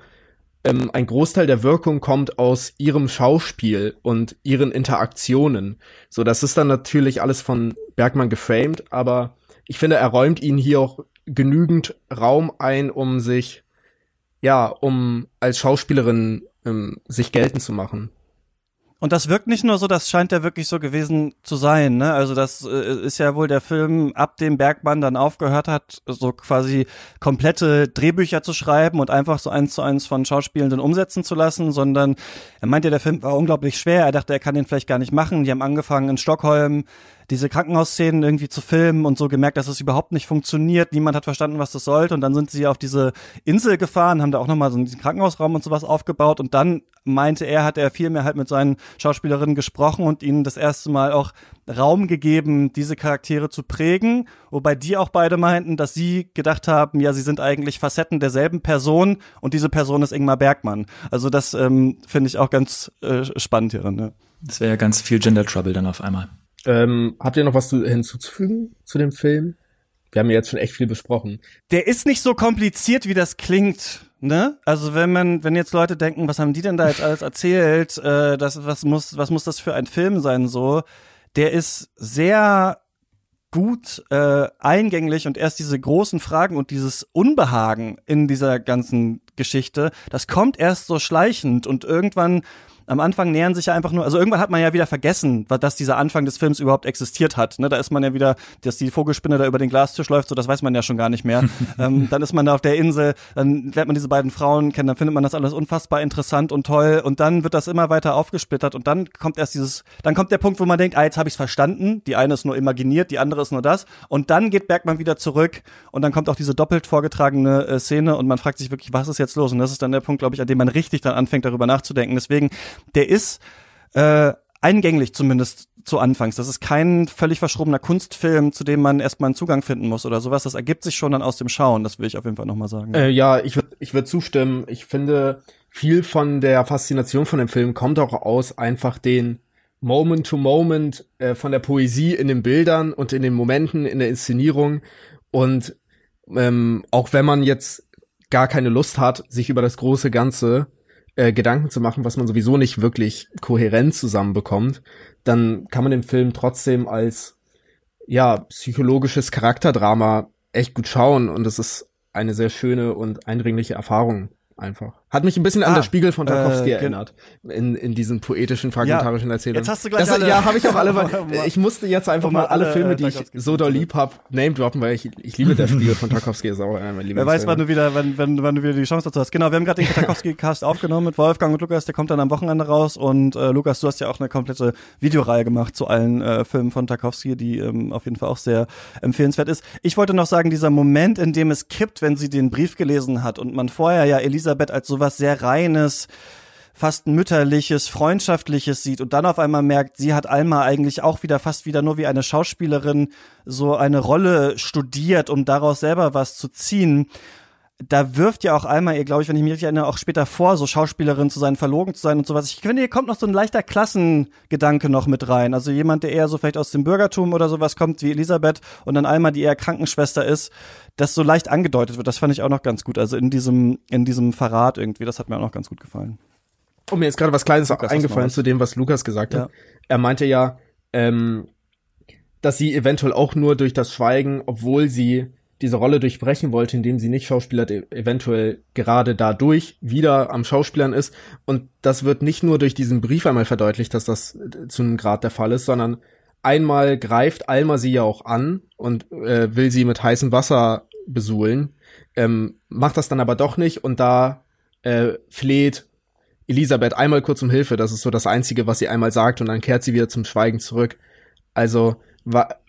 ähm, ein Großteil der Wirkung kommt aus ihrem Schauspiel und ihren Interaktionen. So, das ist dann natürlich alles von Bergmann geframed, aber ich finde, er räumt ihnen hier auch genügend Raum ein, um sich ja, um als Schauspielerin ähm, sich geltend zu machen. Und das wirkt nicht nur so, das scheint ja wirklich so gewesen zu sein, ne? Also das äh, ist ja wohl der Film, ab dem Bergmann dann aufgehört hat, so quasi komplette Drehbücher zu schreiben und einfach so eins zu eins von Schauspielenden umsetzen zu lassen, sondern er meinte, der Film war unglaublich schwer. Er dachte, er kann den vielleicht gar nicht machen. Die haben angefangen in Stockholm diese Krankenhausszenen irgendwie zu filmen und so gemerkt, dass es überhaupt nicht funktioniert. Niemand hat verstanden, was das sollte. Und dann sind sie auf diese Insel gefahren, haben da auch nochmal so einen Krankenhausraum und sowas aufgebaut. Und dann meinte er, hat er viel mehr halt mit seinen Schauspielerinnen gesprochen und ihnen das erste Mal auch Raum gegeben, diese Charaktere zu prägen. Wobei die auch beide meinten, dass sie gedacht haben, ja, sie sind eigentlich Facetten derselben Person und diese Person ist Ingmar Bergmann. Also das ähm, finde ich auch ganz äh, spannend hierin. Ne? Das wäre ja ganz viel Gender Trouble dann auf einmal. Ähm, habt ihr noch was zu, hinzuzufügen zu dem Film? Wir haben ja jetzt schon echt viel besprochen. Der ist nicht so kompliziert, wie das klingt. Ne? Also wenn man, wenn jetzt Leute denken, was haben die denn da jetzt alles erzählt, äh, das, was muss, was muss das für ein Film sein, so, der ist sehr gut äh, eingänglich und erst diese großen Fragen und dieses Unbehagen in dieser ganzen Geschichte, das kommt erst so schleichend und irgendwann am Anfang nähern sich ja einfach nur, also irgendwann hat man ja wieder vergessen, dass dieser Anfang des Films überhaupt existiert hat. Ne? Da ist man ja wieder, dass die Vogelspinne da über den Glastisch läuft, so das weiß man ja schon gar nicht mehr. ähm, dann ist man da auf der Insel, dann lernt man diese beiden Frauen kennen, dann findet man das alles unfassbar interessant und toll und dann wird das immer weiter aufgesplittert und dann kommt erst dieses, dann kommt der Punkt, wo man denkt, ah, jetzt habe ich verstanden, die eine ist nur imaginiert, die andere ist nur das und dann geht Bergmann wieder zurück und dann kommt auch diese doppelt vorgetragene äh, Szene und man fragt sich wirklich, was ist jetzt los? Und das ist dann der Punkt, glaube ich, an dem man richtig dann anfängt, darüber nachzudenken. Deswegen der ist äh, eingänglich zumindest zu Anfangs. Das ist kein völlig verschrobener Kunstfilm, zu dem man erstmal einen Zugang finden muss oder sowas. Das ergibt sich schon dann aus dem Schauen, das will ich auf jeden Fall nochmal sagen. Äh, ja, ich würde ich würd zustimmen. Ich finde, viel von der Faszination von dem Film kommt auch aus einfach den Moment to Moment äh, von der Poesie in den Bildern und in den Momenten in der Inszenierung. Und ähm, auch wenn man jetzt gar keine Lust hat, sich über das große Ganze äh, Gedanken zu machen, was man sowieso nicht wirklich kohärent zusammenbekommt, dann kann man den Film trotzdem als ja psychologisches Charakterdrama echt gut schauen und es ist eine sehr schöne und eindringliche Erfahrung einfach. Hat mich ein bisschen ah, an das Spiegel von Tarkovsky äh, erinnert. In, in diesen poetischen, fragmentarischen ja, Erzählungen. Jetzt hast du gleich das, alle. Ja, habe ich auch alle. ich musste jetzt einfach mal alle, Filme, die ich so doll lieb hab, name droppen, weil ich, ich liebe der Spiegel von Tarkovsky. Ist auch einer meiner Wer weiß, wann du wieder, wenn, wenn, wann du wieder die Chance dazu hast. Genau, wir haben gerade den Tarkovsky-Cast aufgenommen mit Wolfgang und Lukas. Der kommt dann am Wochenende raus. Und äh, Lukas, du hast ja auch eine komplette Videoreihe gemacht zu allen äh, Filmen von Tarkovsky, die ähm, auf jeden Fall auch sehr empfehlenswert ist. Ich wollte noch sagen, dieser Moment, in dem es kippt, wenn sie den Brief gelesen hat und man vorher ja Elisabeth als sowas sehr reines, fast mütterliches, freundschaftliches sieht und dann auf einmal merkt, sie hat Alma eigentlich auch wieder fast wieder nur wie eine Schauspielerin so eine Rolle studiert, um daraus selber was zu ziehen. Da wirft ja auch Alma ihr, glaube ich, wenn ich mich richtig erinnere, auch später vor, so Schauspielerin zu sein, verlogen zu sein und sowas. Ich finde, hier kommt noch so ein leichter Klassengedanke noch mit rein. Also jemand, der eher so vielleicht aus dem Bürgertum oder sowas kommt, wie Elisabeth, und dann Alma, die eher Krankenschwester ist, das so leicht angedeutet wird. Das fand ich auch noch ganz gut. Also in diesem, in diesem Verrat irgendwie, das hat mir auch noch ganz gut gefallen. Und oh, mir ist gerade was Kleines Lukas, eingefallen zu dem, was Lukas gesagt hat. Er meinte ja, ähm, dass sie eventuell auch nur durch das Schweigen, obwohl sie diese Rolle durchbrechen wollte, indem sie nicht Schauspieler eventuell gerade dadurch wieder am Schauspielern ist. Und das wird nicht nur durch diesen Brief einmal verdeutlicht, dass das zu einem Grad der Fall ist, sondern einmal greift Alma sie ja auch an und äh, will sie mit heißem Wasser besuhlen, ähm, macht das dann aber doch nicht und da äh, fleht Elisabeth einmal kurz um Hilfe. Das ist so das Einzige, was sie einmal sagt und dann kehrt sie wieder zum Schweigen zurück. Also war,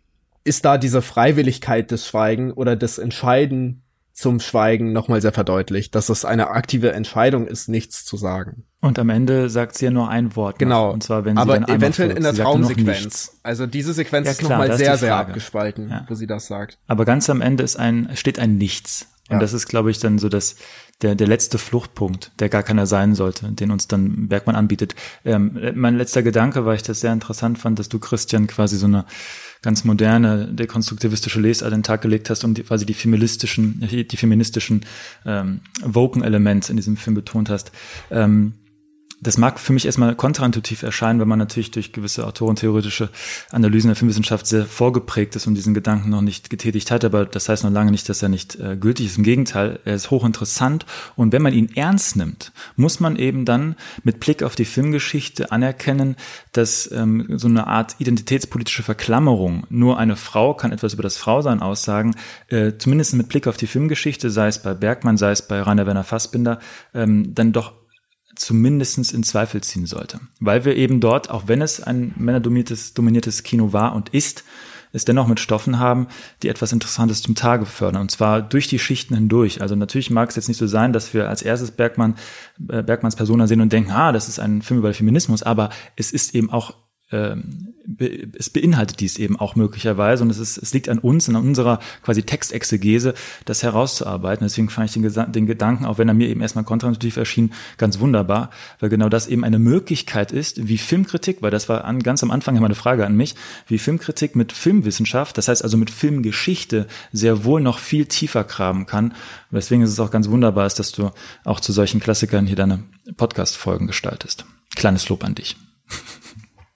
ist da diese Freiwilligkeit des Schweigen oder des Entscheiden zum Schweigen nochmal sehr verdeutlicht, dass es eine aktive Entscheidung ist, nichts zu sagen. Und am Ende sagt sie ja nur ein Wort. Genau. Noch, und zwar, wenn sie Aber dann einmal eventuell in der Sie Traumsequenz. Also diese Sequenz Ja, ist klar, nochmal ist sehr, die sehr Frage. abgespalten, Ja. wo sie das sagt. Aber ganz am Ende ist ein, steht ein Nichts. Und Ja. das ist, glaube ich, dann so das, der, der letzte Fluchtpunkt, der gar keiner sein sollte, den uns dann Bergmann anbietet. Ähm, mein letzter Gedanke, weil ich das sehr interessant fand, dass du, Christian, quasi so eine ganz moderne, dekonstruktivistische Lesart an den Tag gelegt hast und die, quasi die feministischen, die feministischen ähm, Woken-Elemente in diesem Film betont hast. Ähm, das mag für mich erstmal kontraintuitiv erscheinen, wenn man natürlich durch gewisse autorentheoretische Analysen der Filmwissenschaft sehr vorgeprägt ist und diesen Gedanken noch nicht getätigt hat, aber das heißt noch lange nicht, dass er nicht äh, gültig ist. Im Gegenteil, er ist hochinteressant und wenn man ihn ernst nimmt, muss man eben dann mit Blick auf die Filmgeschichte anerkennen, dass ähm, so eine Art identitätspolitische Verklammerung, nur eine Frau kann etwas über das Frausein aussagen, äh, zumindest mit Blick auf die Filmgeschichte, sei es bei Bergmann, sei es bei Rainer Werner Fassbinder, ähm, dann doch zumindestens in Zweifel ziehen sollte. Weil wir eben dort, auch wenn es ein männerdominiertes dominiertes Kino war und ist, es dennoch mit Stoffen haben, die etwas Interessantes zum Tage fördern. Und zwar durch die Schichten hindurch. Also natürlich mag es jetzt nicht so sein, dass wir als erstes Bergmann, äh, Bergmanns Persona sehen und denken, ah, das ist ein Film über Feminismus, aber es ist eben auch ähm, be es beinhaltet dies eben auch möglicherweise und es ist, es liegt an uns und an unserer quasi Textexegese, das herauszuarbeiten. Deswegen fand ich den, den Gedanken, auch wenn er mir eben erstmal kontraintuitiv erschien, ganz wunderbar, weil genau das eben eine Möglichkeit ist, wie Filmkritik, weil das war an, ganz am Anfang immer eine Frage an mich, wie Filmkritik mit Filmwissenschaft, das heißt also mit Filmgeschichte, sehr wohl noch viel tiefer graben kann. Und deswegen ist es auch ganz wunderbar, dass du auch zu solchen Klassikern hier deine Podcast-Folgen gestaltest. Kleines Lob an dich.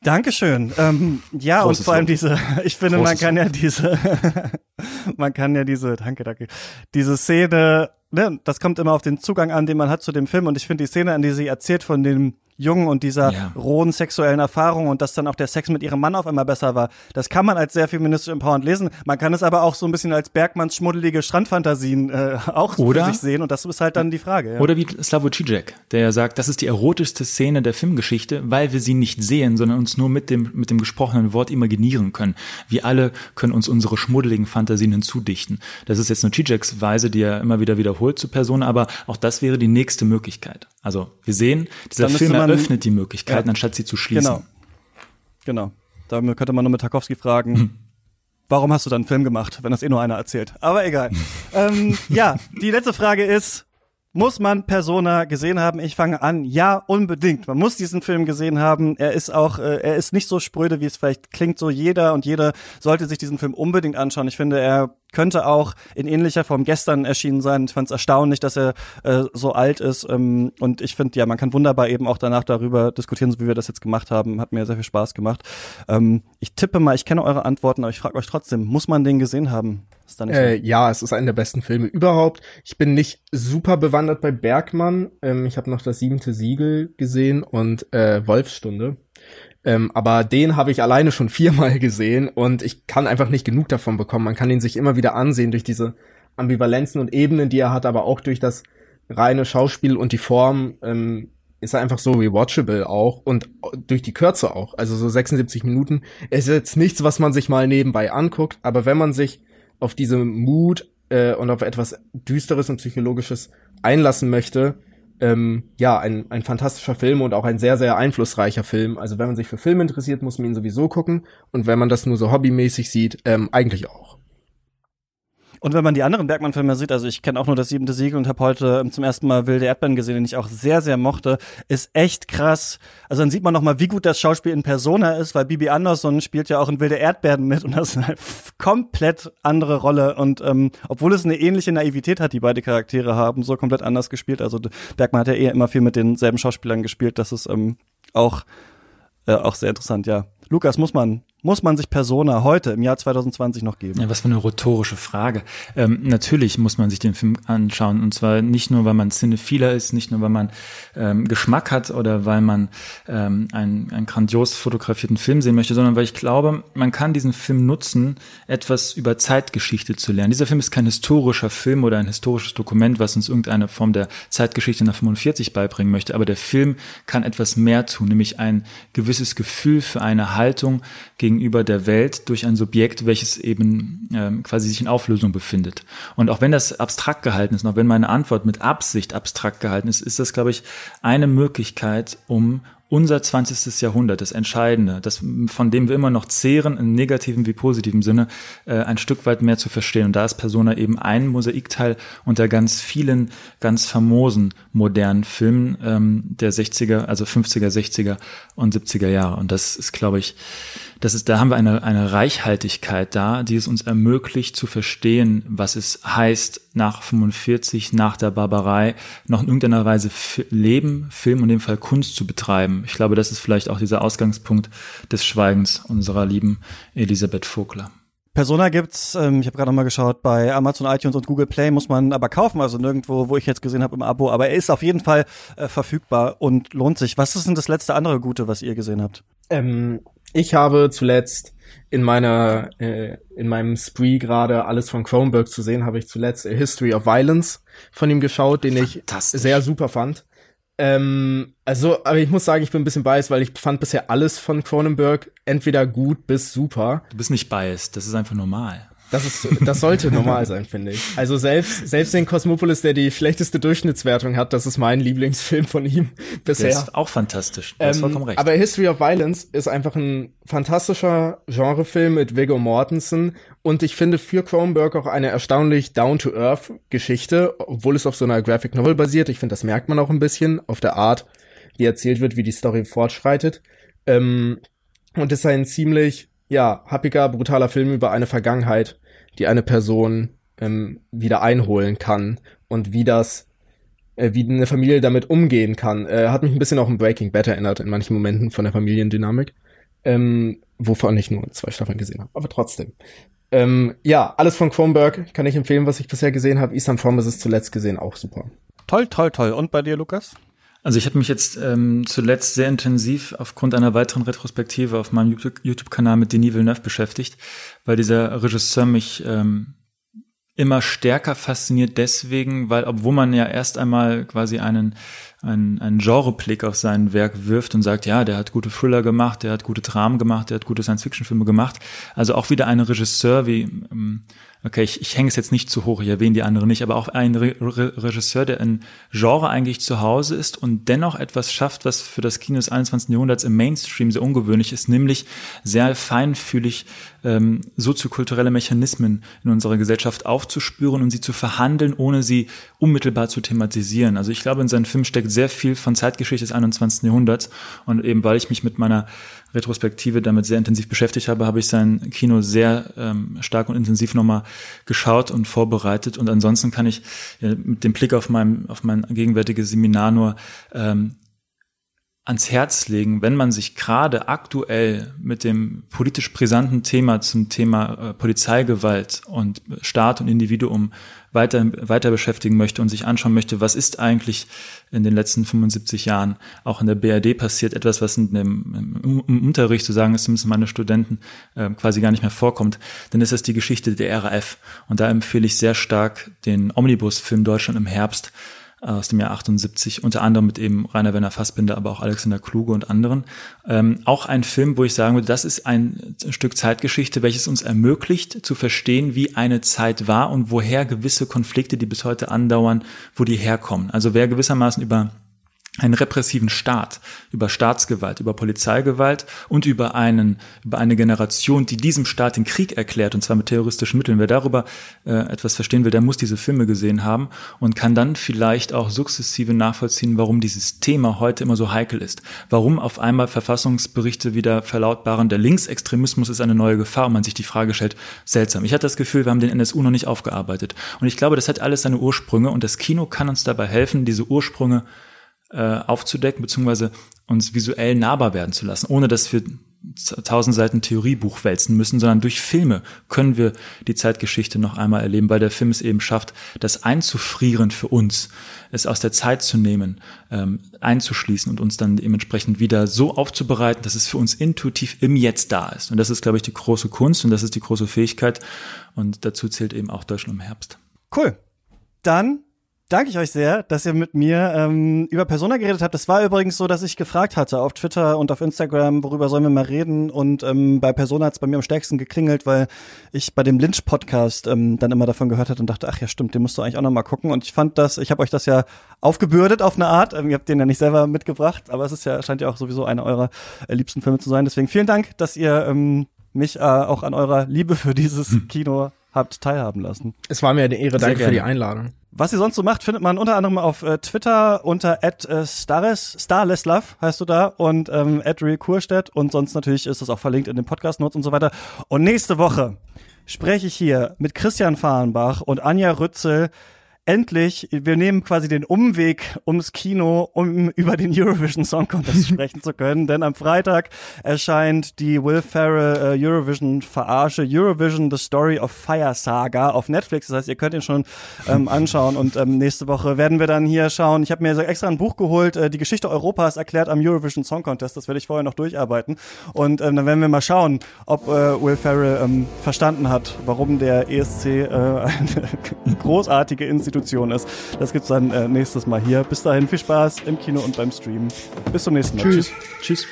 Dankeschön. Ähm, ja, Großes und vor allem diese, ich finde, man Großes kann ja diese, man kann ja diese, danke, danke, diese Szene, ne, das kommt immer auf den Zugang an, den man hat zu dem Film. Und ich finde die Szene, an die sie erzählt von dem Jungen und dieser Ja. rohen sexuellen Erfahrung und dass dann auch der Sex mit ihrem Mann auf einmal besser war. Das kann man als sehr feministisch empowernd lesen. Man kann es aber auch so ein bisschen als Bergmanns schmuddelige Strandfantasien äh, auch Oder? für sich sehen. Und das ist halt dann die Frage. Ja. Oder wie Slavoj Žižek, der ja sagt, das ist die erotischste Szene der Filmgeschichte, weil wir sie nicht sehen, sondern uns nur mit dem, mit dem gesprochenen Wort imaginieren können. Wir alle können uns unsere schmuddeligen Fantasien hinzudichten. Das ist jetzt nur Žižeks Weise, die er immer wieder wiederholt zu Personen, aber auch das wäre die nächste Möglichkeit. Also wir sehen, dieser Film eröffnet die Möglichkeiten, Ja. anstatt sie zu schließen. Genau. Genau. Da könnte man nur mit Tarkovsky fragen, warum hast du dann einen Film gemacht, wenn das eh nur einer erzählt? Aber egal. ähm, ja, die letzte Frage ist, muss man Persona gesehen haben? Ich fange an. Ja, unbedingt. Man muss diesen Film gesehen haben. Er ist auch, äh, er ist nicht so spröde, wie es vielleicht klingt. So jeder und jede sollte sich diesen Film unbedingt anschauen. Ich finde, er könnte auch in ähnlicher Form gestern erschienen sein. Ich fand es erstaunlich, dass er äh, so alt ist. Ähm, und ich finde, ja, man kann wunderbar eben auch danach darüber diskutieren, so wie wir das jetzt gemacht haben. Hat mir sehr viel Spaß gemacht. Ähm, ich tippe mal, ich kenne eure Antworten, aber ich frage euch trotzdem, muss man den gesehen haben? Ist da nicht Äh, ja, es ist einer der besten Filme überhaupt. Ich bin nicht super bewandert bei Bergmann. Ähm, ich habe noch das siebente Siegel gesehen und äh, Wolfsstunde. Ähm, aber den habe ich alleine schon viermal gesehen und ich kann einfach nicht genug davon bekommen. Man kann ihn sich immer wieder ansehen durch diese Ambivalenzen und Ebenen, die er hat, aber auch durch das reine Schauspiel und die Form ähm, ist er einfach so rewatchable auch und durch die Kürze auch. Also so 76 Minuten. Ist jetzt nichts, was man sich mal nebenbei anguckt, aber wenn man sich auf diese Mut äh, und auf etwas Düsteres und Psychologisches einlassen möchte, ähm, ja, ein, ein fantastischer Film und auch ein sehr, sehr einflussreicher Film. Also wenn man sich für Filme interessiert, muss man ihn sowieso gucken. Und wenn man das nur so hobbymäßig sieht, ähm, eigentlich auch. Und wenn man die anderen Bergmann-Filme sieht, also ich kenne auch nur das siebente Siegel und habe heute ähm, zum ersten Mal Wilde Erdbeeren gesehen, den ich auch sehr, sehr mochte, ist echt krass. Also dann sieht man noch mal, wie gut das Schauspiel in Persona ist, weil Bibi Andersson spielt ja auch in Wilde Erdbeeren mit und das ist eine komplett andere Rolle. Und ähm, obwohl es eine ähnliche Naivität hat, die beide Charaktere haben, so komplett anders gespielt. Also Bergmann hat ja eher immer viel mit denselben Schauspielern gespielt. Das ist ähm, auch, äh, auch sehr interessant, ja. Lukas, muss man, muss man sich Persona heute im Jahr 2020 noch geben? Ja, was für eine rhetorische Frage. Ähm, natürlich muss man sich den Film anschauen und zwar nicht nur, weil man Cinephiler ist, nicht nur, weil man ähm, Geschmack hat oder weil man ähm, einen, einen grandios fotografierten Film sehen möchte, sondern weil ich glaube, man kann diesen Film nutzen, etwas über Zeitgeschichte zu lernen. Dieser Film ist kein historischer Film oder ein historisches Dokument, was uns irgendeine Form der Zeitgeschichte nach 45 beibringen möchte, aber der Film kann etwas mehr tun, nämlich ein gewisses Gefühl für eine Haltung gegenüber der Welt durch ein Subjekt, welches eben ähm, quasi sich in Auflösung befindet. Und auch wenn das abstrakt gehalten ist, auch wenn meine Antwort mit Absicht abstrakt gehalten ist, ist das, glaube ich, eine Möglichkeit, um unser 20. Jahrhundert, das Entscheidende, das, von dem wir immer noch zehren, im negativen wie positiven Sinne, äh, ein Stück weit mehr zu verstehen. Und da ist Persona eben ein Mosaikteil unter ganz vielen, ganz famosen modernen Filmen ähm, der 60er, also 50er, 60er und 70er Jahre. Und das ist, glaube ich, das ist, da haben wir eine, eine Reichhaltigkeit da, die es uns ermöglicht zu verstehen, was es heißt, nach 45, nach der Barbarei, noch in irgendeiner Weise Leben, Film und in dem Fall Kunst zu betreiben. Ich glaube, das ist vielleicht auch dieser Ausgangspunkt des Schweigens unserer lieben Elisabeth Vogler. Persona gibt's, ähm, ich habe gerade noch mal geschaut, bei Amazon iTunes und Google Play muss man aber kaufen, also nirgendwo, wo ich jetzt gesehen habe im Abo, aber er ist auf jeden Fall äh, verfügbar und lohnt sich. Was ist denn das letzte andere Gute, was ihr gesehen habt? Ähm, ich habe zuletzt in meiner äh, in meinem Spree gerade alles von Cronenberg zu sehen, habe ich zuletzt A History of Violence von ihm geschaut, den ich sehr super fand. Ähm, also, aber ich muss sagen, ich bin ein bisschen biased, weil ich fand bisher alles von Cronenberg entweder gut bis super. Du bist nicht biased, das ist einfach normal. Das ist, das sollte normal sein, finde ich. Also selbst, selbst den Cosmopolis, der die schlechteste Durchschnittswertung hat, das ist mein Lieblingsfilm von ihm bisher. Der ist auch fantastisch. Du hast ähm, vollkommen recht. Aber History of Violence ist einfach ein fantastischer Genrefilm mit Viggo Mortensen und ich finde für Cronenberg auch eine erstaunlich down-to-earth Geschichte, obwohl es auf so einer Graphic Novel basiert. Ich finde, das merkt man auch ein bisschen auf der Art, wie erzählt wird, wie die Story fortschreitet. Ähm, und ist ein ziemlich ja, happiger, brutaler Film über eine Vergangenheit, die eine Person ähm, wieder einholen kann und wie das, äh, wie eine Familie damit umgehen kann. Äh, hat mich ein bisschen auch ein Breaking Bad erinnert in manchen Momenten von der Familiendynamik, ähm, wovon ich nur zwei Staffeln gesehen habe, aber trotzdem. Ähm, ja, alles von Kronberg kann ich empfehlen, was ich bisher gesehen habe. Eastern Promises zuletzt gesehen, auch super. Toll, toll, toll. Und bei dir, Lukas? Also ich habe mich jetzt ähm, zuletzt sehr intensiv aufgrund einer weiteren Retrospektive auf meinem YouTube-Kanal mit Denis Villeneuve beschäftigt, weil dieser Regisseur mich ähm, immer stärker fasziniert deswegen, weil obwohl man ja erst einmal quasi einen einen, einen Genreblick auf sein Werk wirft und sagt, ja, der hat gute Thriller gemacht, der hat gute Dramen gemacht, der hat gute Science-Fiction-Filme gemacht. Also auch wieder ein Regisseur wie ähm, okay, ich, ich hänge es jetzt nicht zu hoch, ich erwähne die andere nicht, aber auch ein Re Re Regisseur, der in Genre eigentlich zu Hause ist und dennoch etwas schafft, was für das Kino des 21. Jahrhunderts im Mainstream sehr ungewöhnlich ist, nämlich sehr feinfühlig ähm, soziokulturelle Mechanismen in unserer Gesellschaft aufzuspüren und sie zu verhandeln, ohne sie unmittelbar zu thematisieren. Also ich glaube, in seinem Film steckt sehr viel von Zeitgeschichte des 21. Jahrhunderts und eben weil ich mich mit meiner Retrospektive damit sehr intensiv beschäftigt habe, habe ich sein Kino sehr ähm, stark und intensiv nochmal geschaut und vorbereitet. Und ansonsten kann ich ja, mit dem Blick auf mein, auf mein gegenwärtiges Seminar nur ähm, ans Herz legen, wenn man sich gerade aktuell mit dem politisch brisanten Thema zum Thema äh, Polizeigewalt und Staat und Individuum weiter, weiter beschäftigen möchte und sich anschauen möchte, was ist eigentlich in den letzten 75 Jahren auch in der BRD passiert, etwas, was in dem, im, Unterricht, so sagen es zumindest meine Studenten, äh, quasi gar nicht mehr vorkommt, dann ist das die Geschichte der RAF. Und da empfehle ich sehr stark den Omnibus-Film Deutschland im Herbst, aus dem Jahr 78, unter anderem mit eben Rainer Werner Fassbinder, aber auch Alexander Kluge und anderen. Ähm, auch ein Film, wo ich sagen würde, das ist ein Stück Zeitgeschichte, welches uns ermöglicht zu verstehen, wie eine Zeit war und woher gewisse Konflikte, die bis heute andauern, wo die herkommen. Also wer gewissermaßen über einen repressiven Staat, über Staatsgewalt, über Polizeigewalt und über einen, über eine Generation, die diesem Staat den Krieg erklärt, und zwar mit terroristischen Mitteln. Wer darüber äh, etwas verstehen will, der muss diese Filme gesehen haben und kann dann vielleicht auch sukzessive nachvollziehen, warum dieses Thema heute immer so heikel ist. Warum auf einmal Verfassungsberichte wieder verlautbaren, der Linksextremismus ist eine neue Gefahr und man sich die Frage stellt, seltsam. Ich hatte das Gefühl, wir haben den NSU noch nicht aufgearbeitet. Und ich glaube, das hat alles seine Ursprünge und das Kino kann uns dabei helfen, diese Ursprünge äh, aufzudecken, beziehungsweise uns visuell nahbar werden zu lassen, ohne dass wir tausend Seiten Theoriebuch wälzen müssen, sondern durch Filme können wir die Zeitgeschichte noch einmal erleben, weil der Film es eben schafft, das einzufrieren für uns, es aus der Zeit zu nehmen, ähm, einzuschließen und uns dann dementsprechend wieder so aufzubereiten, dass es für uns intuitiv im Jetzt da ist. Und das ist, glaube ich, die große Kunst und das ist die große Fähigkeit. Und dazu zählt eben auch Deutschland im Herbst. Cool. Dann danke ich euch sehr, dass ihr mit mir ähm, über Persona geredet habt. Das war übrigens so, dass ich gefragt hatte auf Twitter und auf Instagram, worüber sollen wir mal reden. Und ähm, bei Persona hat es bei mir am stärksten geklingelt, weil ich bei dem Lynch-Podcast ähm, dann immer davon gehört hatte und dachte, ach ja, stimmt, den musst du eigentlich auch noch mal gucken. Und ich fand das, ich habe euch das ja aufgebürdet auf eine Art. Ähm, ihr habt den ja nicht selber mitgebracht, aber es ist ja, scheint ja auch sowieso einer eurer äh, liebsten Filme zu sein. Deswegen vielen Dank, dass ihr ähm, mich äh, auch an eurer Liebe für dieses hm. Kino habt teilhaben lassen. Es war mir eine Ehre, danke für die Einladung. Was ihr sonst so macht, findet man unter anderem auf äh, Twitter unter äh, Stares, Starleslav heißt du da und ähm, Kurstedt und sonst natürlich ist das auch verlinkt in den Podcast-Notes und so weiter. Und nächste Woche spreche ich hier mit Christian Fahrenbach und Anja Rützel endlich, wir nehmen quasi den Umweg ums Kino, um über den Eurovision Song Contest sprechen zu können. Denn am Freitag erscheint die Will Ferrell äh, Eurovision Verarsche Eurovision The Story of Fire Saga auf Netflix. Das heißt, ihr könnt ihn schon ähm, anschauen. Und ähm, nächste Woche werden wir dann hier schauen. Ich habe mir extra ein Buch geholt, äh, die Geschichte Europas erklärt am Eurovision Song Contest. Das werde ich vorher noch durcharbeiten. Und ähm, dann werden wir mal schauen, ob äh, Will Ferrell ähm, verstanden hat, warum der ESC äh, eine großartige Institution Institution ist. Das gibt's dann äh, nächstes Mal hier. Bis dahin viel Spaß im Kino und beim Stream. Bis zum nächsten Mal. Tschüss. Tschüss.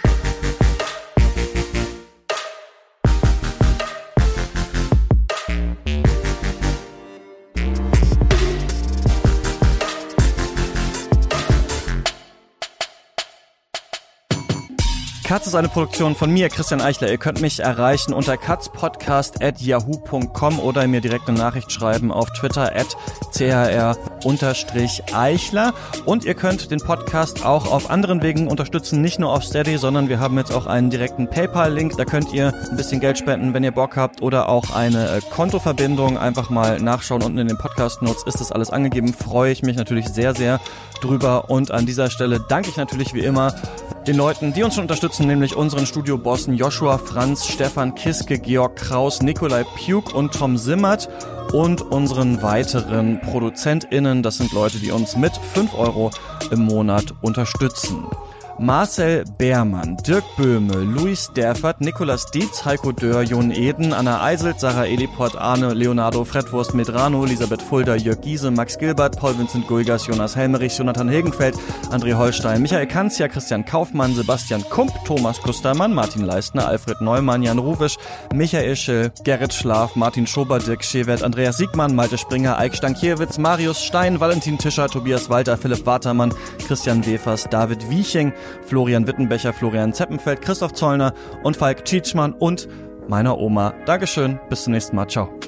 Katz ist eine Produktion von mir, Christian Eichler. Ihr könnt mich erreichen unter katzpodcast.yahoo.com oder mir direkt eine Nachricht schreiben auf Twitter at chr-eichler. Und ihr könnt den Podcast auch auf anderen Wegen unterstützen, nicht nur auf Steady, sondern wir haben jetzt auch einen direkten PayPal-Link. Da könnt ihr ein bisschen Geld spenden, wenn ihr Bock habt oder auch eine äh, Kontoverbindung. Einfach mal nachschauen. Unten in den Podcast-Notes ist das alles angegeben. Freue ich mich natürlich sehr, sehr drüber. Und an dieser Stelle danke ich natürlich wie immer den Leuten, die uns schon unterstützen, nämlich unseren Studiobossen Joshua Franz, Stefan Kiske, Georg Kraus, Nikolai Puk und Tom Simmert und unseren weiteren ProduzentInnen. Das sind Leute, die uns mit 5 Euro im Monat unterstützen. Marcel Beermann, Dirk Böhme, Luis Derfert, Nikolas Dietz, Heiko Dörr, Jon Eden, Anna Eiselt, Sarah Eliport, Arne, Leonardo, Fredwurst, Medrano, Elisabeth Fulda, Jörg Giese, Max Gilbert, Paul Vincent Guigas, Jonas Helmerich, Jonathan Hilgenfeld, André Holstein, Michael Kanzia, Christian Kaufmann, Sebastian Kump, Thomas Kustermann, Martin Leistner, Alfred Neumann, Jan Ruwisch, Michael Schill, Gerrit Schlaf, Martin Schober, Dirk Schewert, Andreas Siegmann, Malte Springer, Eik Stankiewicz, Marius Stein, Valentin Tischer, Tobias Walter, Philipp Watermann, Christian Wefers, David Wieching, Florian Wittenbecher, Florian Zeppenfeld, Christoph Zollner und Falk Tschitschmann und meiner Oma. Dankeschön, bis zum nächsten Mal, ciao.